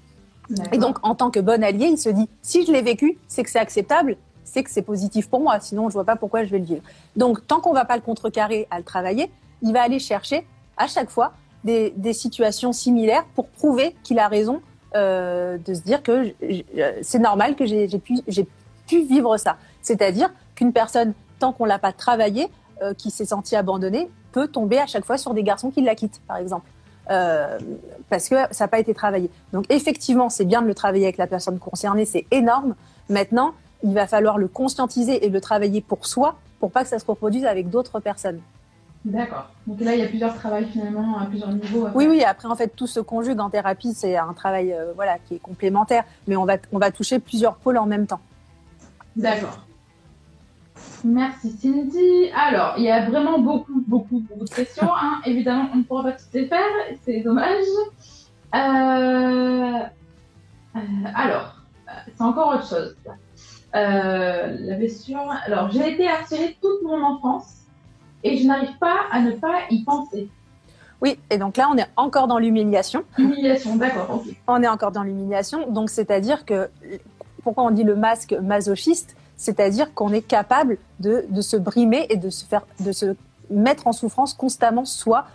Et donc, en tant que bon allié, il se dit, si je l'ai vécu, c'est que c'est acceptable que c'est positif pour moi. Sinon, je vois pas pourquoi je vais le vivre. Donc, tant qu'on va pas le contrecarrer à le travailler, il va aller chercher à chaque fois des, situations similaires pour prouver qu'il a raison euh, de se dire que c'est normal que j'ai pu, pu vivre ça. C'est-à-dire qu'une personne, tant qu'on l'a pas travaillé, euh, qui s'est sentie abandonnée, peut tomber à chaque fois sur des garçons qui la quittent, par exemple. Euh, parce que ça n'a pas été travaillé. Donc effectivement, c'est bien de le travailler avec la personne concernée, c'est énorme. Maintenant, il va falloir le conscientiser et le travailler pour soi pour pas que ça se reproduise avec d'autres personnes. D'accord. Donc là, il y a plusieurs travails finalement à plusieurs niveaux. Oui, oui. Après, en fait, tout se conjugue en thérapie. C'est un travail, euh, voilà, qui est complémentaire, mais on va, on va toucher plusieurs pôles en même temps. D'accord. Merci Cindy. Alors, il y a vraiment beaucoup, beaucoup, beaucoup de questions. Hein. Évidemment, on ne pourra pas toutes les faire. C'est dommage. Euh, euh, alors, c'est encore autre chose. Euh, la question. Alors, j'ai été harcelée toute mon enfance et je n'arrive pas à ne pas y penser. Oui, et donc là, on est encore dans l'humiliation. Humiliation, d'accord. On est encore dans l'humiliation. Donc, c'est-à-dire que, pourquoi on dit le masque masochiste? C'est-à-dire qu'on est capable de, de, se brimer et de se, faire, de se mettre en souffrance constamment soi.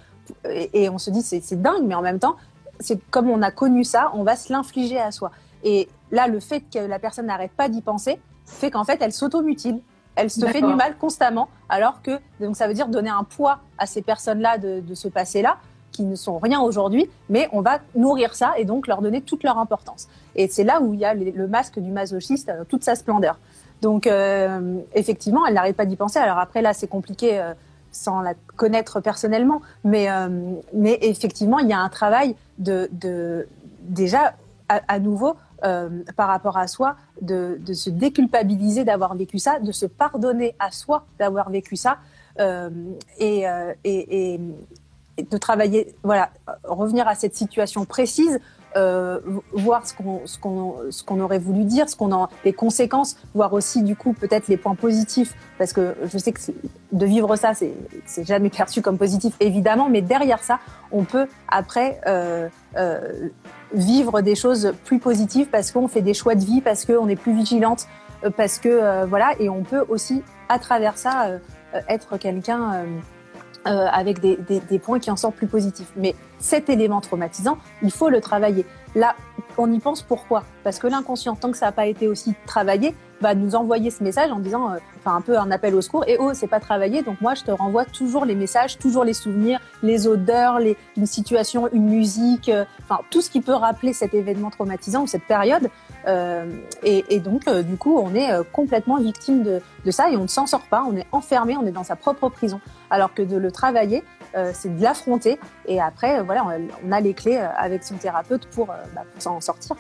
Et, et on se dit, c'est dingue, mais en même temps, c'est comme on a connu ça, on va se l'infliger à soi. Et là, le fait que la personne n'arrête pas d'y penser, fait qu'en fait, elle s'automutile. Elle se fait du mal constamment, alors que donc ça veut dire donner un poids à ces personnes-là de, ce passé-là qui ne sont rien aujourd'hui, mais on va nourrir ça et donc leur donner toute leur importance. Et c'est là où il y a le masque du masochiste, euh, toute sa splendeur. Donc euh, effectivement, elle n'arrête pas d'y penser. Alors après là, c'est compliqué euh, sans la connaître personnellement, mais mais effectivement, il y a un travail de, de déjà à nouveau euh, par rapport à soi, de, se déculpabiliser d'avoir vécu ça, de se pardonner à soi d'avoir vécu ça, euh, euh, et, et, de travailler, voilà, revenir à cette situation précise, euh, voir ce qu'on ce qu'on ce qu'on aurait voulu dire, ce qu'on en les conséquences, voir aussi du coup peut-être les points positifs. Parce que je sais que de vivre ça c'est c'est jamais perçu comme positif évidemment, mais derrière ça on peut après euh, euh, vivre des choses plus positives parce qu'on fait des choix de vie, parce qu'on est plus vigilante, euh, parce que euh, voilà, et on peut aussi à travers ça être quelqu'un avec des, des, des, points qui en sortent plus positifs. Mais cet élément traumatisant, il faut le travailler. Là, on y pense pourquoi? Parce que l'inconscient, tant que ça n'a pas été aussi travaillé, va nous envoyer ce message en disant, euh, enfin un peu un appel au secours, et oh, c'est pas travaillé, donc moi je te renvoie toujours les messages, toujours les souvenirs, les odeurs, les, une situation, une musique, euh, enfin tout ce qui peut rappeler cet événement traumatisant ou cette période. Euh, et, et, donc du coup, on est complètement victime de, de, ça et on ne s'en sort pas, on est enfermé, on est dans sa propre prison. Alors que de le travailler, c'est de l'affronter et après, voilà, on, a les clés avec son thérapeute pour, bah, pour s'en sortir,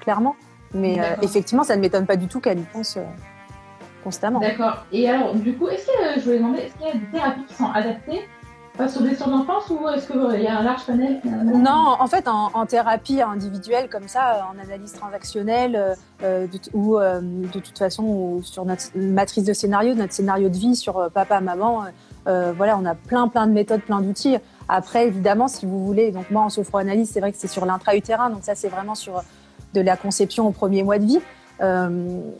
clairement. Mais euh, effectivement, ça ne m'étonne pas du tout qu'elle y pense euh, constamment. D'accord. Et alors, du coup, est-ce que je voulais demander, est-ce qu'il y a des thérapies qui sont adaptées face aux blessures ou est-ce qu'il y a un large panel Non, en fait, en, thérapie individuelle comme ça, en analyse transactionnelle euh, ou de toute façon ou sur notre matrice de scénario, notre scénario de vie sur papa, maman, voilà, on a plein, plein de méthodes, plein d'outils. Après, évidemment, si vous voulez, donc moi en sophroanalyse, c'est vrai que c'est sur l'intra-utérin, donc ça c'est vraiment sur de la conception au premier mois de vie. Euh,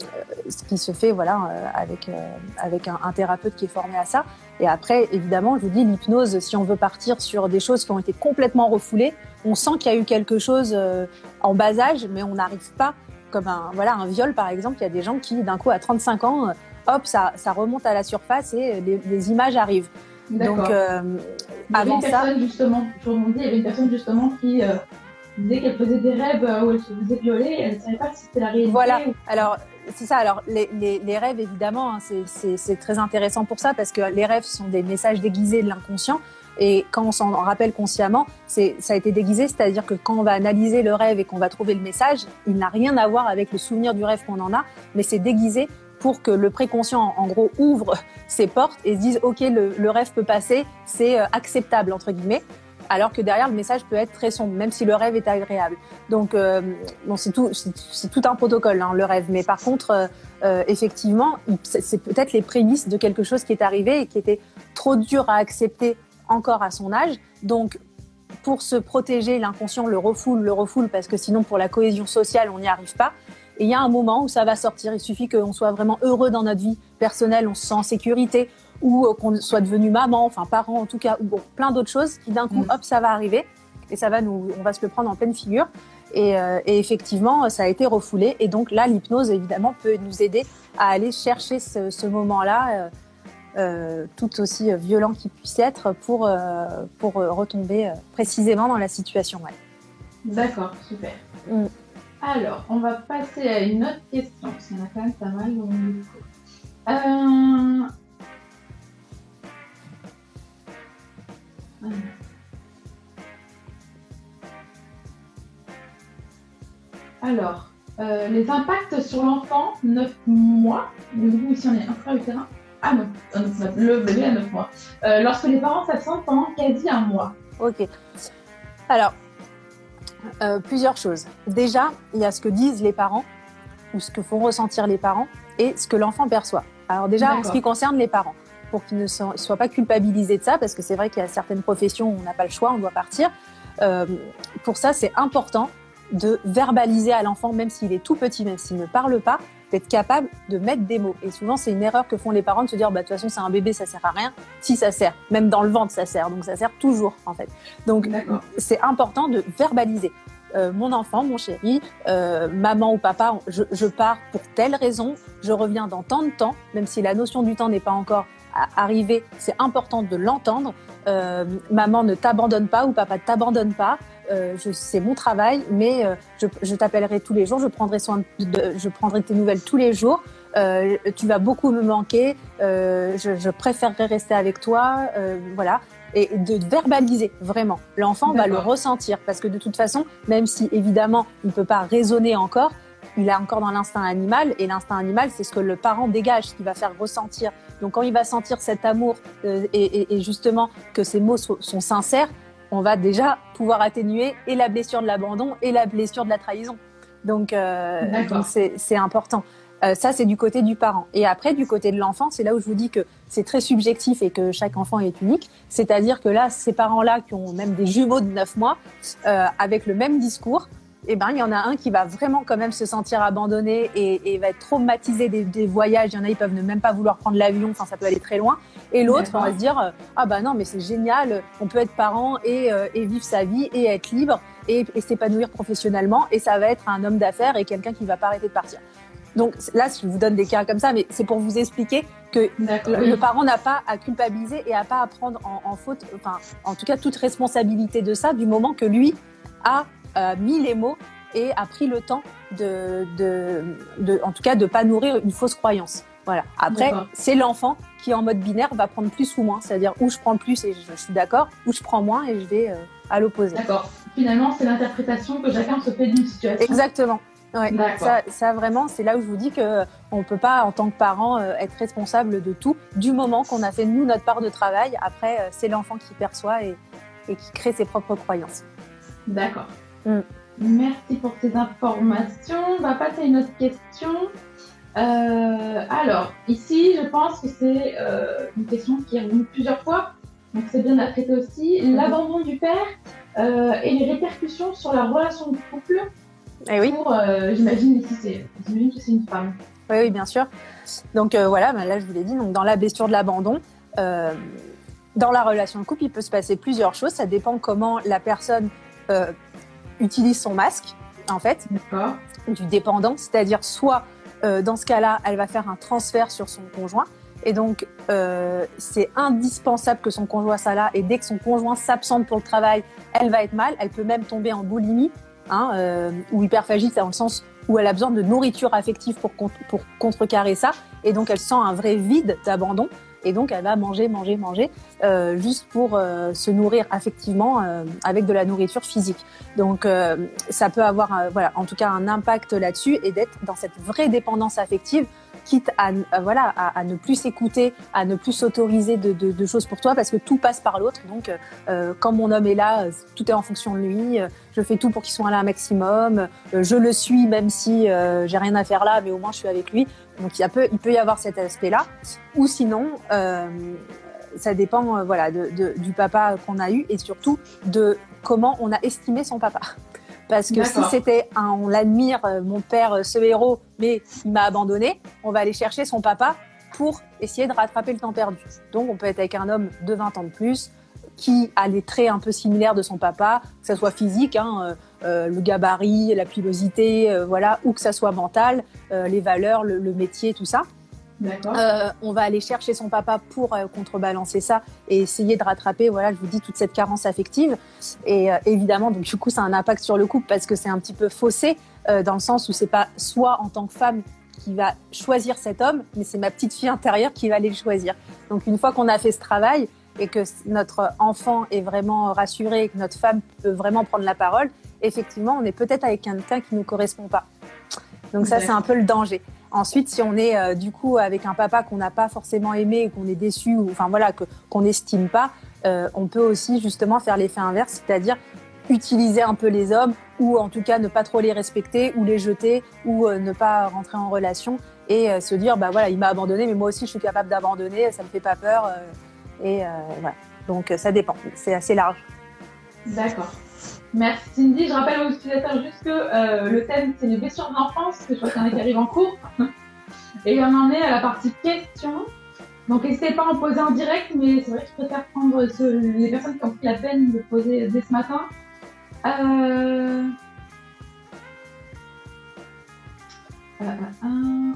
ce qui se fait voilà euh, avec euh, avec un, thérapeute qui est formé à ça et après évidemment je vous dis l'hypnose si on veut partir sur des choses qui ont été complètement refoulées on sent qu'il y a eu quelque chose en bas âge mais on n'arrive pas comme un voilà un viol par exemple il y a des gens qui d'un coup à 35 ans hop ça ça remonte à la surface et les, les images arrivent Donc, avant ça. Personne, justement, je il y avait une personne justement qui disait qu'elle faisait des rêves où elle se faisait violer et elle ne savait pas si c'était la réalité. Voilà. Alors, c'est ça. Alors, les, les, rêves, évidemment, hein, c'est très intéressant pour ça parce que les rêves sont des messages déguisés de l'inconscient. Et quand on s'en rappelle consciemment, c'est, ça a été déguisé, c'est-à-dire que quand on va analyser le rêve et qu'on va trouver le message, il n'a rien à voir avec le souvenir du rêve qu'on en a, mais c'est déguisé pour que le préconscient, en gros, ouvre ses portes et se dise, OK, le, le rêve peut passer, c'est euh, acceptable, entre guillemets alors que derrière le message peut être très sombre, même si le rêve est agréable. Donc, euh, bon, c'est tout, c'est tout un protocole hein, le rêve. Mais par contre, euh, euh, effectivement, c'est peut-être les prémices de quelque chose qui est arrivé et qui était trop dur à accepter encore à son âge. Donc, pour se protéger, l'inconscient le refoule, le refoule parce que sinon, pour la cohésion sociale, on n'y arrive pas. Et il y a un moment où ça va sortir. Il suffit qu'on soit vraiment heureux dans notre vie personnelle, on se sent en sécurité, ou euh, qu'on soit devenu maman, enfin parent en tout cas, ou bon, plein d'autres choses qui d'un coup, mm. hop, ça va arriver et ça va nous, on va se le prendre en pleine figure. Et, euh, et effectivement, ça a été refoulé. Et donc là, l'hypnose, évidemment, peut nous aider à aller chercher ce, ce moment-là, euh, euh tout aussi violent qu'il puisse être, pour, pour retomber précisément dans la situation. Ouais. D'accord, super. Mm. Alors, on va passer à une autre question, parce qu'on a quand même pas mal dans le euh, Alors, euh, les impacts sur l'enfant, 9 mois. Du coup, ici, on est intra-utérin. Ah non, le bébé à 9 mois. Euh, lorsque les parents s'absentent pendant quasi un mois. Ok. Alors, euh, plusieurs choses. Déjà, il y a ce que disent les parents, ou ce que font ressentir les parents, et ce que l'enfant perçoit. Alors déjà, en ce qui concerne les parents, pour qu'ils ne soient pas culpabilisés de ça, parce que c'est vrai qu'il y a certaines professions où on n'a pas le choix, on doit partir. Euh, pour ça, c'est important de verbaliser à l'enfant, même s'il est tout petit, même s'il ne parle pas, d'être capable de mettre des mots. Et souvent, c'est une erreur que font les parents de se dire, bah, de toute façon, c'est un bébé, ça sert à rien. Si, ça sert. Même dans le ventre, ça sert. Donc, ça sert toujours, en fait. Donc, c'est important de verbaliser. Euh, mon enfant, mon chéri, euh, maman ou papa, je, je, pars pour telle raison, je reviens dans tant de temps, même si la notion du temps n'est pas encore arriver, c'est important de l'entendre. Euh, maman ne t'abandonne pas ou papa ne t'abandonne pas. Euh, c'est mon travail, mais euh, je, je t'appellerai tous les jours, je prendrai soin de, je prendrai tes nouvelles tous les jours. Euh, tu vas beaucoup me manquer, euh, je, je, préférerais rester avec toi, voilà. Et de verbaliser vraiment. L'enfant va le ressentir parce que de toute façon, même si évidemment il ne peut pas raisonner encore, il est encore dans l'instinct animal et l'instinct animal, c'est ce que le parent dégage, ce qui va faire ressentir. Donc quand il va sentir cet amour euh, et, justement que ces mots sont, sincères, on va déjà pouvoir atténuer et la blessure de l'abandon et la blessure de la trahison. Donc euh, c'est important. Euh, ça, c'est du côté du parent. Et après, du côté de l'enfant, c'est là où je vous dis que c'est très subjectif et que chaque enfant est unique. C'est-à-dire que là, ces parents-là qui ont même des jumeaux de 9 mois, avec le même discours, eh ben, il y en a un qui va vraiment quand même se sentir abandonné et, et va être traumatisé des, des, voyages. Il y en a, ils peuvent ne même pas vouloir prendre l'avion. Enfin, ça peut aller très loin. Et l'autre, on va se dire, euh, ah bah non, mais c'est génial. On peut être parent et, euh, et, vivre sa vie et être libre et, et s'épanouir professionnellement. Et ça va être un homme d'affaires et quelqu'un qui va pas arrêter de partir. Donc là, je vous donne des cas comme ça, mais c'est pour vous expliquer que le, parent n'a pas à culpabiliser et à pas à prendre en, en faute, enfin, en tout cas, toute responsabilité de ça du moment que lui a euh, mis les mots et a pris le temps de, de, de, en tout cas, de pas nourrir une fausse croyance. Voilà. Après, c'est l'enfant qui, en mode binaire, va prendre plus ou moins. C'est-à-dire où je prends plus et je, suis d'accord, où je prends moins et je vais euh, à l'opposé. D'accord. Finalement, c'est l'interprétation que chacun se fait d'une situation. Exactement. Ouais. Ça, ça, vraiment, c'est là où je vous dis que on peut pas, en tant que parent, euh, être responsable de tout. Du moment qu'on a fait nous notre part de travail, après, c'est l'enfant qui perçoit et, et qui crée ses propres croyances. D'accord. Mm. Merci pour ces informations. On va passer à une autre question. Euh, alors, ici, je pense que c'est euh, une question qui est revenue plusieurs fois, donc c'est bien à aussi. Mm-hmm. L'abandon du père euh, et les répercussions sur la relation de couple. Eh oui. j'imagine ici, c'est, que c'est une femme. Oui, oui, bien sûr. Donc voilà, bah, là je vous l'ai dit, donc dans la blessure de l'abandon, dans la relation de couple, il peut se passer plusieurs choses. Ça dépend comment la personne utilise son masque, en fait, du dépendant, c'est-à-dire soit euh, dans ce cas-là, elle va faire un transfert sur son conjoint, Et donc, euh, c'est indispensable que son conjoint soit là. Et dès que son conjoint s'absente pour le travail, elle va être mal. Elle peut même tomber en boulimie hein, euh, ou hyperphagie, dans le sens où elle a besoin de nourriture affective pour, pour contrecarrer ça. Et donc, elle sent un vrai vide d'abandon. Et donc, elle va manger, manger, manger, euh, juste pour euh, se nourrir affectivement euh, avec de la nourriture physique. Donc, euh, ça peut avoir, euh, voilà, en tout cas, un impact là-dessus et d'être dans cette vraie dépendance affective quitte à, voilà, à, ne plus s'écouter, à ne plus s'autoriser de, de, de, choses pour toi, parce que tout passe par l'autre. Donc, euh, quand mon homme est là, tout est en fonction de lui. Je fais tout pour qu'il soit là un maximum. je le suis, même si euh, j'ai rien à faire là, mais au moins je suis avec lui. Donc, il, il peut y avoir cet aspect-là. Ou sinon, euh, ça dépend, voilà, de, du papa qu'on a eu et surtout de comment on a estimé son papa. Parce que si c'était un, on l'admire, euh, mon père, euh, ce héros, mais il m'a abandonné, on va aller chercher son papa pour essayer de rattraper le temps perdu. Donc on peut être avec un homme de 20 ans de plus qui a les traits un peu similaires de son papa, que ça soit physique, hein, euh, le gabarit, la pilosité, euh, voilà, ou que ça soit mental, euh, les valeurs, le, le, métier, tout ça. Euh, on va aller chercher son papa pour euh, contrebalancer ça et essayer de rattraper, voilà, je vous dis, toute cette carence affective. Et euh, évidemment, donc du coup, ça a un impact sur le couple parce que c'est un petit peu faussé dans le sens où c'est pas soit en tant que femme qui va choisir cet homme, mais c'est ma petite fille intérieure qui va aller le choisir. Donc une fois qu'on a fait ce travail et que notre enfant est vraiment rassuré et que notre femme peut vraiment prendre la parole, effectivement, on est peut-être avec quelqu'un qui ne correspond pas. Donc ça, c'est un peu le danger. Ensuite, si on est euh, du coup avec un papa qu'on n'a pas forcément aimé, qu'on est déçu, ou enfin voilà, qu'on n'estime pas, euh, on peut aussi justement faire l'effet inverse, c'est-à-dire utiliser un peu les hommes, ou en tout cas ne pas trop les respecter, ou les jeter, ou euh, ne pas rentrer en relation, et euh, se dire bah voilà, il m'a abandonné, mais moi aussi je suis capable d'abandonner, ça me fait pas peur, euh, et voilà. Donc ça dépend, c'est assez large. D'accord. Merci Cindy. Je rappelle aux utilisateurs juste que euh, le thème c'est les blessures de l'enfance, que je crois qu'il y en a qui arrivent en cours. Et on en est à la partie questions. Donc n'hésitez pas à en poser en direct, mais c'est vrai que je préfère prendre les personnes qui ont pris la peine de poser dès ce matin. Euh... Euh,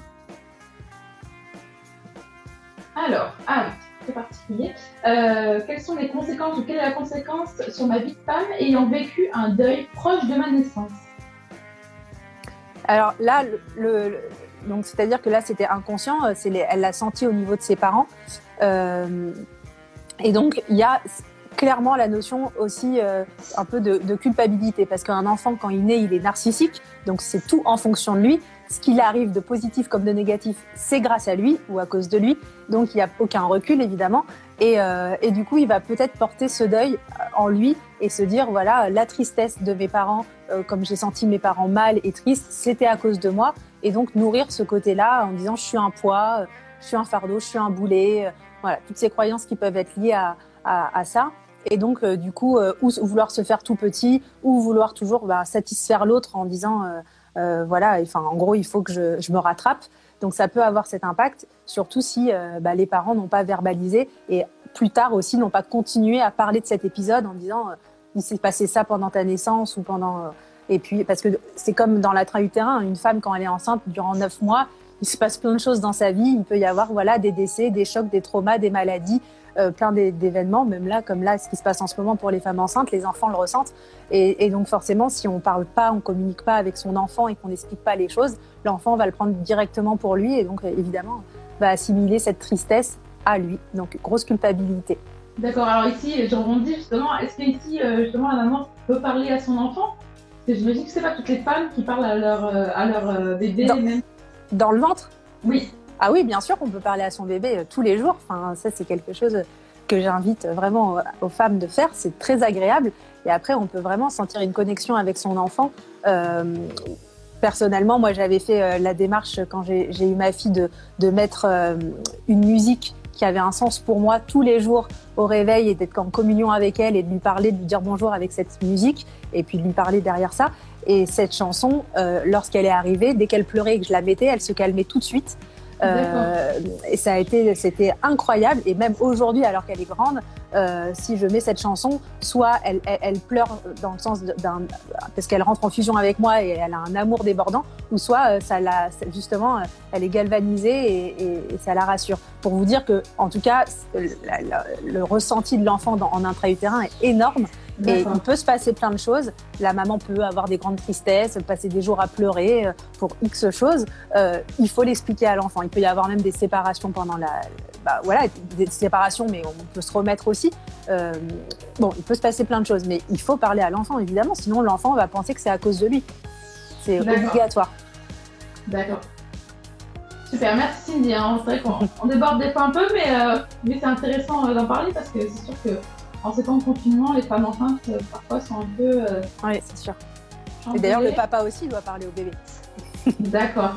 Alors, ah particulier. Euh, quelles sont les conséquences ou quelle est la conséquence sur ma vie de femme ayant vécu un deuil proche de ma naissance Alors là, le, donc c'est-à-dire que là c'était inconscient, euh, c'est elle l'a senti au niveau de ses parents. Euh, et donc il y a clairement la notion aussi euh, un peu de, de culpabilité parce qu'un enfant quand il naît il est narcissique donc c'est tout en fonction de lui ce qu'il arrive de positif comme de négatif, c'est grâce à lui ou à cause de lui. Donc il n'y a aucun recul évidemment. Et, euh, et du coup, il va peut-être porter ce deuil en lui et se dire voilà, la tristesse de mes parents, euh, comme j'ai senti mes parents mal et tristes, c'était à cause de moi. Et donc nourrir ce côté-là en disant je suis un poids, je suis un fardeau, je suis un boulet. Euh, voilà, toutes ces croyances qui peuvent être liées à, à, à ça. Et donc, euh, du coup, euh, ou vouloir se faire tout petit, ou vouloir toujours bah, satisfaire l'autre en disant euh, voilà, enfin, en gros, il faut que je, me rattrape. Donc, ça peut avoir cet impact, surtout si bah, les parents n'ont pas verbalisé et plus tard aussi n'ont pas continué à parler de cet épisode en disant il s'est passé ça pendant ta naissance ou pendant. Et puis, parce que c'est comme dans l'intra-utérin, une femme, quand elle est enceinte durant neuf mois, il se passe plein de choses dans sa vie. Il peut y avoir voilà, des décès, des chocs, des traumas, des maladies, euh, plein d'événements, même là, comme là, ce qui se passe en ce moment pour les femmes enceintes, les enfants le ressentent. Et, et donc forcément, si on parle pas, on communique pas avec son enfant et qu'on n'explique pas les choses, l'enfant va le prendre directement pour lui et donc évidemment va assimiler cette tristesse à lui. Donc grosse culpabilité. D'accord. Alors ici, je rebondis justement. Est-ce que ici, euh, justement, la maman peut parler à son enfant? Parce que j'imagine que c'est pas toutes les femmes qui parlent à leur euh, à leur bébé. Dans, même. dans le ventre? Oui. Ah oui, bien sûr qu'on peut parler à son bébé euh, tous les jours. Enfin, ça, c'est quelque chose que j'invite vraiment aux femmes de faire. C'est très agréable. Et après, on peut vraiment sentir une connexion avec son enfant. Euh, personnellement, moi, j'avais fait euh, la démarche quand j'ai eu ma fille de, mettre euh, une musique qui avait un sens pour moi tous les jours au réveil et d'être en communion avec elle et de lui parler, de lui dire bonjour avec cette musique et puis de lui parler derrière ça. Et cette chanson, euh, lorsqu'elle est arrivée, dès qu'elle pleurait et que je la mettais, elle se calmait tout de suite. Euh, et ça a été, c'était incroyable. Et même aujourd'hui, alors qu'elle est grande, euh, si je mets cette chanson, soit elle, pleure dans le sens d'un parce qu'elle rentre en fusion avec moi et elle a un amour débordant, ou soit ça la, justement elle est galvanisée et, ça la rassure. Pour vous dire que, en tout cas, le ressenti de l'enfant en intra-utérin est énorme. Et il peut se passer plein de choses. La maman peut avoir des grandes tristesses, passer des jours à pleurer euh, pour X choses. Euh, il faut l'expliquer à l'enfant. Il peut y avoir même des séparations pendant la, bah, voilà, des séparations, mais on peut se remettre aussi. Euh, bon, il peut se passer plein de choses, mais il faut parler à l'enfant évidemment, sinon l'enfant va penser que c'est à cause de lui. C'est obligatoire. D'accord. Super, merci Cindy. C'est vrai qu'on déborde des fois un peu, mais, mais c'est intéressant d'en parler parce que c'est sûr que en ces temps de confinement, les femmes enceintes euh, parfois sont un peu. Euh, oui, c'est sûr. Et d'ailleurs, le papa aussi doit parler au bébé. D'accord.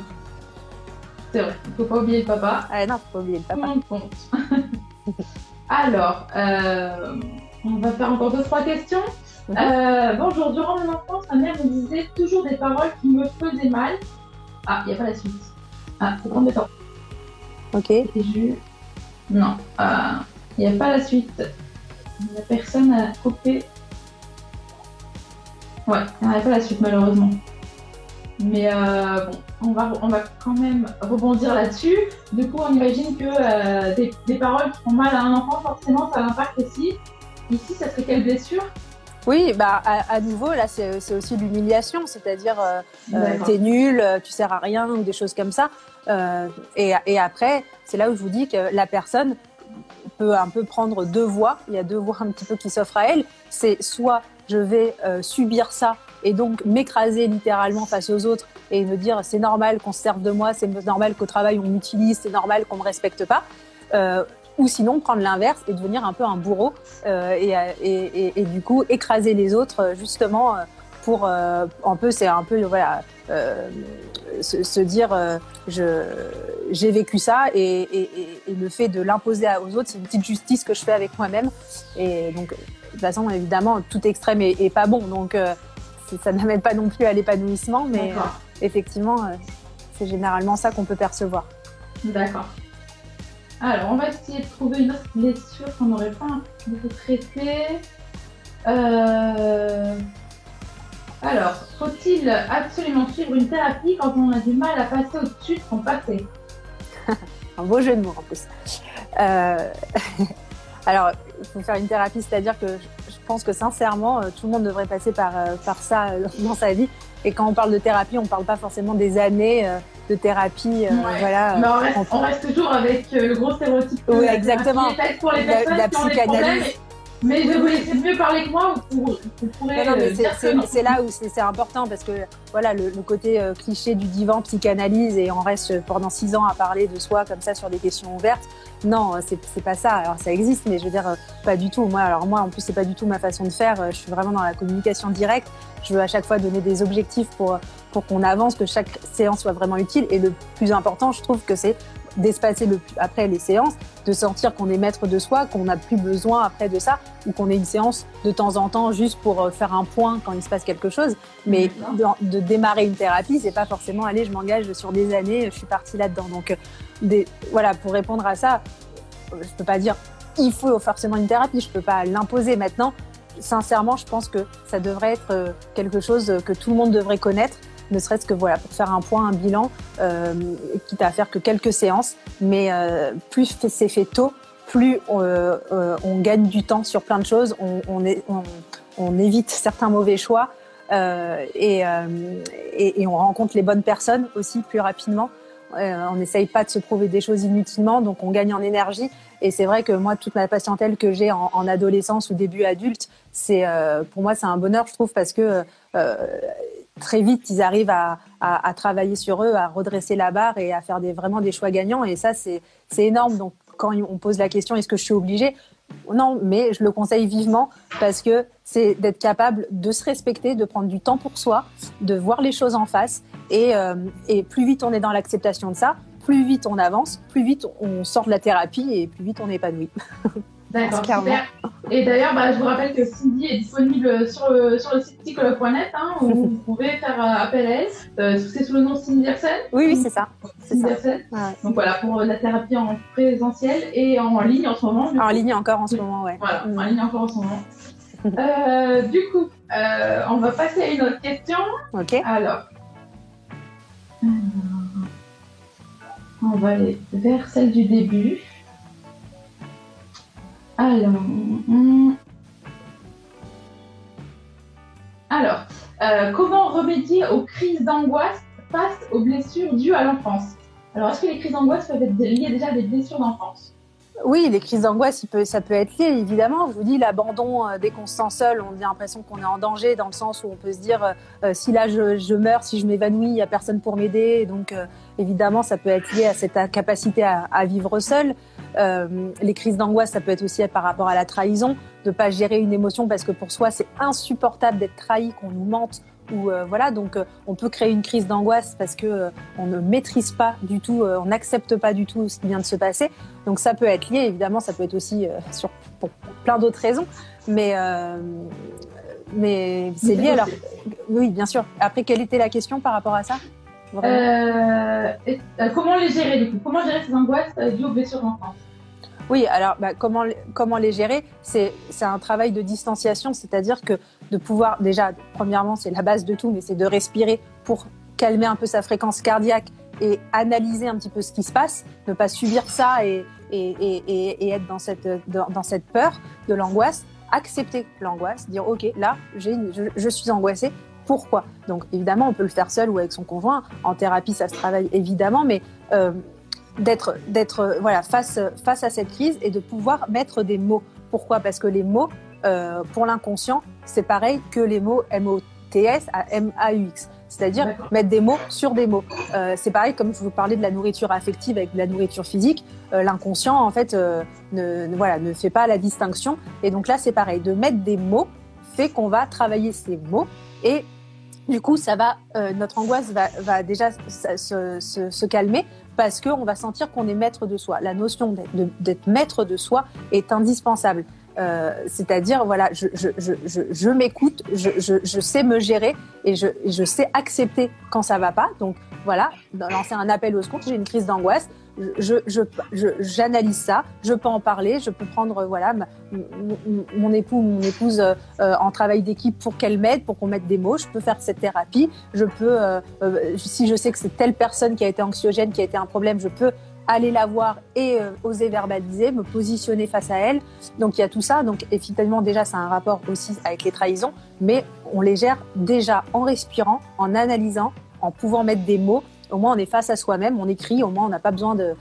C'est vrai, il ne faut pas oublier le papa. Ah non, faut pas oublier le papa. compte. Alors, euh, on va faire encore deux, trois questions. Mhm. bonjour, durant mon enfance, ma mère me disait toujours des paroles qui me faisaient mal. Ah, il n'y a pas la suite. Ah, faut prendre temps. Ok. Non, il n'y a pas la suite. La personne a coupé. Ouais, il n'y a pas la suite malheureusement. Mais euh, bon, on va, on va quand même rebondir là-dessus. Du coup, on imagine que euh, des, paroles qui font mal à un enfant, forcément, ça l'impacte aussi. Ici, ça serait quelle blessure? Oui, bah à, nouveau là c'est aussi l'humiliation, c'est-à-dire euh, t'es nul, tu sers à rien ou des choses comme ça. et, et, après, c'est là où je vous dis que la personne, peut un peu prendre deux voies. Il y a deux voies un petit peu qui s'offrent à elle. C'est soit je vais euh, subir ça et donc m'écraser littéralement face aux autres et me dire c'est normal qu'on se serve de moi, c'est normal qu'au travail on m'utilise, c'est normal qu'on me respecte pas. Euh, ou sinon prendre l'inverse et devenir un peu un bourreau euh, et, et, et, du coup écraser les autres justement pour un peu c'est un peu voilà se, dire euh, je j'ai vécu ça et, le fait de l'imposer aux autres, c'est une petite justice que je fais avec moi-même. Et donc, de toute façon, évidemment, tout extrême est, pas bon. Donc, euh, ça n'amène pas non plus à l'épanouissement, mais euh, effectivement, c'est généralement ça qu'on peut percevoir. D'accord. Alors, on va essayer de trouver une autre blessure qu'on n'aurait pas peu traiter. Euh... Alors, faut-il absolument suivre une thérapie quand on a du mal à passer au-dessus de son passé Un beau jeu de mots en plus. Euh, alors, il faut faire une thérapie, c'est-à-dire que je pense que sincèrement, euh, tout le monde devrait passer par, euh, par ça dans sa vie. Et quand on parle de thérapie, on ne parle pas forcément des années de thérapie. voilà, Mais on reste, toujours avec le gros stéréotype. Oui, exactement. Pour les personnes la, psychanalyse. Mais vous laisser mieux parler que moi ou pour, C'est là où c'est important parce que voilà le, côté euh, cliché du divan psychanalyse et on reste pendant six ans à parler de soi comme ça sur des questions ouvertes. Non, c'est pas ça. Alors ça existe, mais je veux dire euh, pas du tout. Moi, alors moi en plus c'est pas du tout ma façon de faire. Je suis vraiment dans la communication directe. Je veux à chaque fois donner des objectifs pour pour qu'on avance, que chaque séance soit vraiment utile. Et le plus important, je trouve que c'est d'espacer le, après les séances, de sentir qu'on est maître de soi, qu'on n'a plus besoin après de ça, ou qu'on ait une séance de temps en temps juste pour euh, faire un point quand il se passe quelque chose. Mais de, démarrer une thérapie, c'est pas forcément aller, je m'engage sur des années, je suis partie là-dedans. Donc, euh, des, voilà, pour répondre à ça, euh, je peux pas dire il faut forcément une thérapie, je peux pas l'imposer maintenant. Sincèrement, je pense que ça devrait être quelque chose que tout le monde devrait connaître ne serait-ce que voilà pour faire un point, un bilan, euh, quitte à faire que quelques séances, mais euh, plus c'est fait tôt, plus euh, euh, on gagne du temps sur plein de choses, on, on, on, on évite certains mauvais choix euh, et, et, et, on rencontre les bonnes personnes aussi plus rapidement. on n'essaye pas de se prouver des choses inutilement, donc on gagne en énergie. Et c'est vrai que moi, toute ma patientèle que j'ai en, en, adolescence ou début adulte, c'est pour moi c'est un bonheur, je trouve, parce que très vite, ils arrivent à, travailler sur eux, à redresser la barre et à faire vraiment des choix gagnants. Et ça, c'est énorme. Donc, quand on pose la question, est-ce que je suis obligée? Non, mais je le conseille vivement parce que c'est d'être capable de se respecter, de prendre du temps pour soi, de voir les choses en face. Et, euh, et plus vite on est dans l'acceptation de ça, plus vite on avance, plus vite on sort de la thérapie et plus vite on est épanoui. D'accord, super. Et d'ailleurs, bah, je vous rappelle que Cindy est disponible sur le, sur le site psychologue.net hein, où vous pouvez faire euh, appel à elle. Euh, c'est sous le nom Cindy Hersen Oui, oui, c'est ça. Cindy Donc voilà, pour la thérapie en présentiel et en ligne en ce moment. En ligne encore en ce moment, ouais. Voilà, mm. en ligne encore en ce moment. Euh, du coup, on va passer à une autre question. Ok. Alors, on va aller vers celle du début. Alors, Alors euh, comment remédier aux crises d'angoisse face aux blessures dues à l'enfance? Alors, est-ce que les crises d'angoisse peuvent être liées déjà à des blessures d'enfance? Oui, les crises d'angoisse, ça peut être lié, évidemment. Je vous dis, l'abandon, euh, dès qu'on se sent seul, on a l'impression qu'on est en danger, dans le sens où on peut se dire, euh, euh, si là je, meurs, si je m'évanouis, il n'y a personne pour m'aider. Donc, évidemment, ça peut être lié à cette capacité à, vivre seul. les crises d'angoisse, ça peut être aussi par rapport à la trahison, de pas gérer une émotion parce que pour soi, c'est insupportable d'être trahi, qu'on nous mente ou voilà donc on peut créer une crise d'angoisse parce que on ne maîtrise pas du tout, on n'accepte pas du tout ce qui vient de se passer. Donc ça peut être lié, évidemment, ça peut être aussi euh, sur, pour plein d'autres raisons, mais, euh, mais c'est lié alors. Oui, bien sûr. Après, quelle était la question par rapport à ça? Euh, Comment les gérer du coup? Comment gérer ces angoisses dues aux blessures d'enfance? Oui, alors bah, comment, comment les gérer? C'est un travail de distanciation, c'est-à-dire que de pouvoir, déjà, premièrement, c'est la base de tout, mais c'est de respirer pour calmer un peu sa fréquence cardiaque et analyser un petit peu ce qui se passe, ne pas subir ça et, et, et, et être dans cette, dans, cette peur de l'angoisse, accepter l'angoisse, dire ok, là, je, je suis angoissée, pourquoi? Donc évidemment, on peut le faire seul ou avec son conjoint. En thérapie, ça se travaille évidemment, mais euh, d'être, d'être voilà, face, face à cette crise et de pouvoir mettre des mots. Pourquoi? Parce que les mots, euh, pour l'inconscient, c'est pareil que les mots M-O-T-S à M-A-U-X c'est-à-dire mettre des mots sur des mots. Euh, c'est pareil, comme je vous parlais de la nourriture affective avec de la nourriture physique, euh, l'inconscient, en fait, euh, ne, voilà, ne fait pas la distinction. Et donc là, c'est pareil, de mettre des mots fait qu'on va travailler ces mots et du coup, ça va, notre angoisse va, va déjà se, se, se, calmer parce qu'on va sentir qu'on est maître de soi. La notion d'être maître de soi est indispensable. Euh, c'est-à-dire, voilà, je, m'écoute, je, sais me gérer et je, sais accepter quand ça va pas. Donc, voilà, lancer un appel au secours, j'ai une crise d'angoisse, j'analyse ça, je peux en parler, je peux prendre, voilà, mon époux mon épouse euh, en travail d'équipe pour qu'elle m'aide, pour qu'on mette des mots, je peux faire cette thérapie, je peux, euh, si je sais que c'est telle personne qui a été anxiogène, qui a été un problème, je peux aller la voir et euh, oser verbaliser, me positionner face à elle. Donc il y a tout ça. Donc effectivement déjà c'est un rapport aussi avec les trahisons, mais on les gère déjà en respirant, en analysant, en pouvant mettre des mots. Au moins on est face à soi-même, on écrit, au moins on n'a pas besoin de,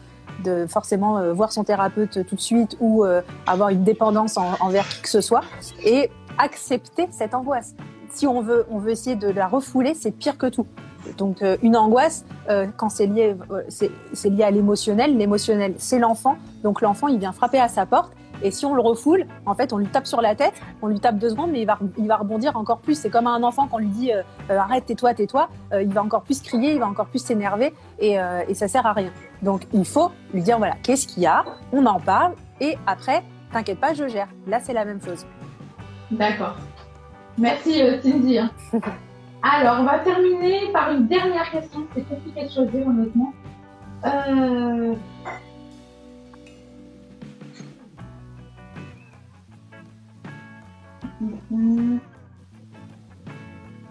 de forcément euh, voir son thérapeute tout de suite ou euh, avoir une dépendance envers qui que ce soit et accepter cette angoisse. Si on veut, on veut essayer de la refouler, c'est pire que tout. Donc euh, une angoisse, euh, quand c'est lié, euh, c'est lié à l'émotionnel. L'émotionnel, c'est l'enfant. Donc l'enfant, il vient frapper à sa porte. Et si on le refoule, en fait, on lui tape sur la tête, on lui tape deux secondes, mais il va, il va rebondir encore plus. C'est comme un enfant quand on lui dit arrête, tais-toi, tais-toi, il va encore plus crier, il va encore plus s'énerver et, et ça sert à rien. Donc il faut lui dire voilà, qu'est-ce qu'il y a? On en parle et après, t'inquiète pas, je gère. Là, c'est la même chose. D'accord. Merci Cindy. Hein. Alors, on va terminer par une dernière question. C'est compliqué de choisir, honnêtement. Euh,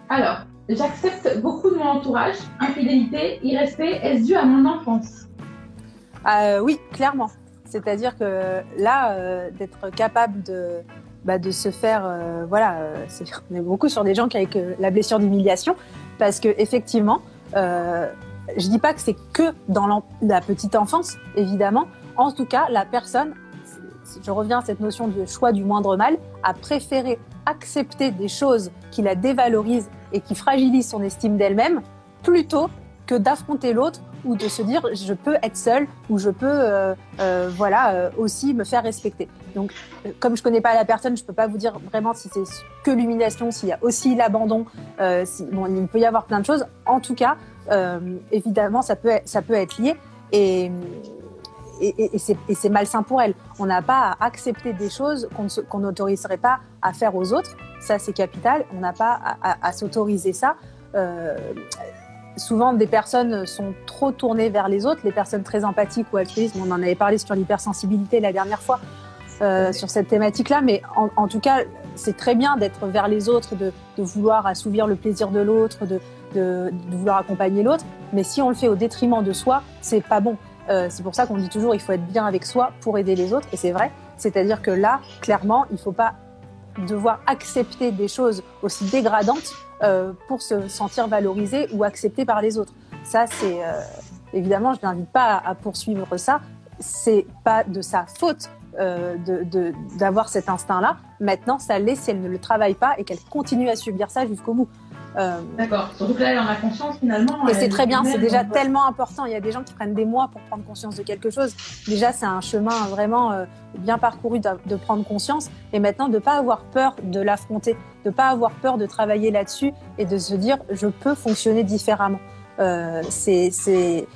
Alors, j'accepte beaucoup de mon entourage. Infidélité, irrespect, est-ce dû à mon enfance? Euh, Oui, clairement. C'est-à-dire que là, euh, d'être capable de, bah, se faire, euh, voilà, on est beaucoup sur des gens qui avec la blessure d'humiliation, parce que effectivement, je dis pas que c'est que dans la petite enfance, évidemment. En tout cas, la personne, je reviens à cette notion de choix du moindre mal, a préféré accepter des choses qui la dévalorisent et qui fragilisent son estime d'elle-même, plutôt que d'affronter l'autre ou de se dire je peux être seule ou je peux euh, euh, voilà euh, aussi me faire respecter. Donc comme je connais pas la personne, je peux pas vous dire vraiment si c'est que l'humiliation, s'il y a aussi l'abandon. Si, bon, il peut y avoir plein de choses. En tout cas, évidemment, ça peut ça peut être lié et et, c'est malsain pour elle. On n'a pas à accepter des choses qu'on n'autoriserait pas à faire aux autres. Ça, c'est capital. On n'a pas à, s'autoriser ça. Euh, souvent, des personnes sont trop tournées vers les autres, les personnes très empathiques ou altruistes. On en avait parlé sur l'hypersensibilité la dernière fois. Euh, sur cette thématique-là, mais en, tout cas, c'est très bien d'être vers les autres, de, vouloir assouvir le plaisir de l'autre, de, de, de, vouloir accompagner l'autre. Mais si on le fait au détriment de soi, c'est pas bon. Euh, c'est pour ça qu'on dit toujours il faut être bien avec soi pour aider les autres, et c'est vrai. C'est-à-dire que là, clairement, il faut pas devoir accepter des choses aussi dégradantes euh, pour se sentir valorisé ou accepté par les autres. Ça, c'est euh, évidemment, je n'invite pas à, poursuivre ça. C'est pas de sa faute d'avoir cet instinct-là. Maintenant, ça l'est si elle ne le travaille pas et qu'elle continue à subir ça jusqu'au bout. Euh, D'accord. Surtout que là, elle en a conscience finalement. Et c'est très bien, c'est déjà tellement important. Il y a des gens qui prennent des mois pour prendre conscience de quelque chose. Déjà, c'est un chemin vraiment euh, bien parcouru de, de, prendre conscience. Et maintenant, de ne pas avoir peur de l'affronter, de ne pas avoir peur de travailler là-dessus et de se dire, je peux fonctionner différemment. Euh, c'est,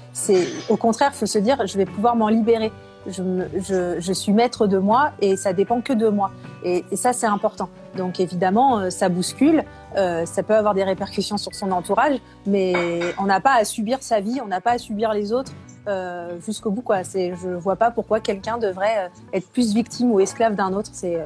au contraire, il faut se dire, je vais pouvoir m'en libérer je, je, je, suis maître de moi et ça dépend que de moi. Et, et ça, c'est important. Donc évidemment, euh, ça bouscule, euh, ça peut avoir des répercussions sur son entourage, mais on n'a pas à subir sa vie, on n'a pas à subir les autres euh, jusqu'au bout. Quoi. C'est, je vois pas pourquoi quelqu'un devrait être plus victime ou esclave d'un autre. C'est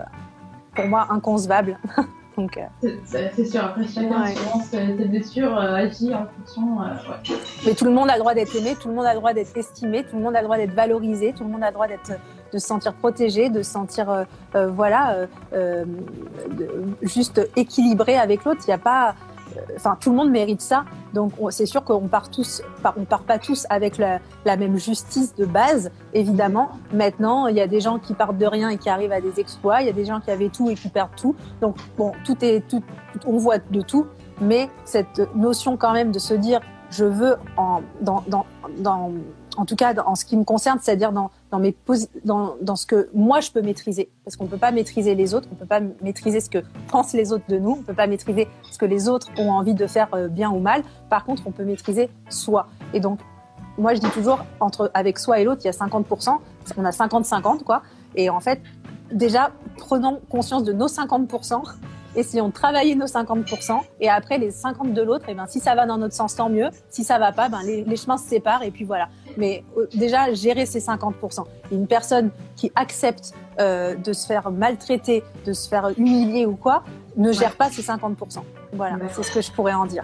pour moi inconcevable. Donc, euh... c'est sûr, après chacun ouais. ses blessures euh, agit en fonction. Euh, ouais. Mais tout le monde a le droit d'être aimé, tout le monde a le droit d'être estimé, tout le monde a le droit d'être valorisé, tout le monde a le droit d'être de se sentir protégé, de se sentir voilà juste équilibré avec l'autre. Il n'y a pas enfin tout le monde mérite ça. Donc c'est sûr qu'on part tous, on part pas tous avec la, même justice de base, évidemment. Maintenant, il y a des gens qui partent de rien et qui arrivent à des exploits. Il y a des gens qui avaient tout et qui perdent tout. Donc bon, tout est, tout, on voit de tout. Mais cette notion quand même de se dire, je veux en, dans, dans en tout cas en ce qui me concerne, c'est-à-dire dans, dans, ce que moi je peux maîtriser. Parce qu'on ne peut pas maîtriser les autres, on ne peut pas maîtriser ce que pensent les autres de nous, on ne peut pas maîtriser ce que les autres ont envie de faire euh, bien ou mal. Par contre, on peut maîtriser soi. Et donc, moi je dis toujours, entre, avec soi et l'autre, il y a 50%, on a 50-50, quoi. Et en fait, déjà, prenons conscience de nos 50% essayons de travailler nos 50% et après les 50 de l'autre, et eh ben si ça va dans notre sens, tant mieux. Si ça va pas, ben les chemins se séparent et puis voilà. Mais euh, déjà gérer ces 50%. Une personne qui accepte euh, de se faire maltraiter, de se faire humilier ou quoi, ne gère pas ces 50%. Voilà, c'est ce que je pourrais en dire.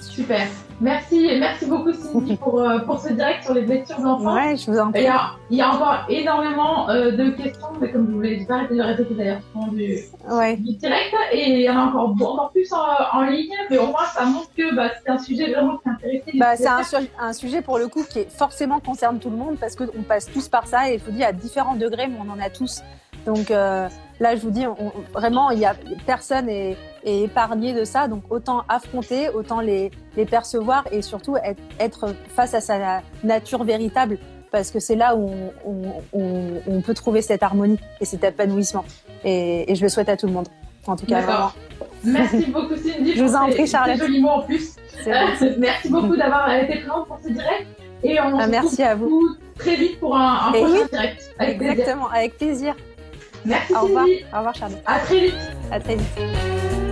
Super. Merci, merci beaucoup Cindy pour, euh, pour ce direct sur les blessures d'enfants. Ouais, je vous en prie. Il y a encore énormément euh, de questions, mais comme vous l'avez pas arrêté de répéter d'ailleurs du, ouais. du direct, et il y en a encore, encore plus en, en ligne, mais au moins ça montre que bah, c'est un sujet vraiment qui intéresse bah, C'est un, un, sujet pour le coup qui est forcément concerne tout le monde parce qu'on passe tous par ça et je vous dis à différents degrés, mais on en a tous. Donc euh, là, je vous dis, on, vraiment, il y a personne est, est, épargné de ça. Donc autant affronter, autant les, les percevoir et surtout être, être, face à sa nature véritable, parce que c'est là où on, on, on, peut trouver cette harmonie et cet épanouissement. Et, et, je le souhaite à tout le monde. En tout cas, vraiment. Merci beaucoup Cindy. je vous en prie, Charlotte. Joli mot en plus. Euh, merci beaucoup d'avoir été présente pour ce direct. Et on ah, se merci à vous. très vite pour un, un prochain oui, direct. Avec exactement, plaisir. avec plaisir. Merci. Au revoir. Au revoir, Charlotte. À très vite. À très vite.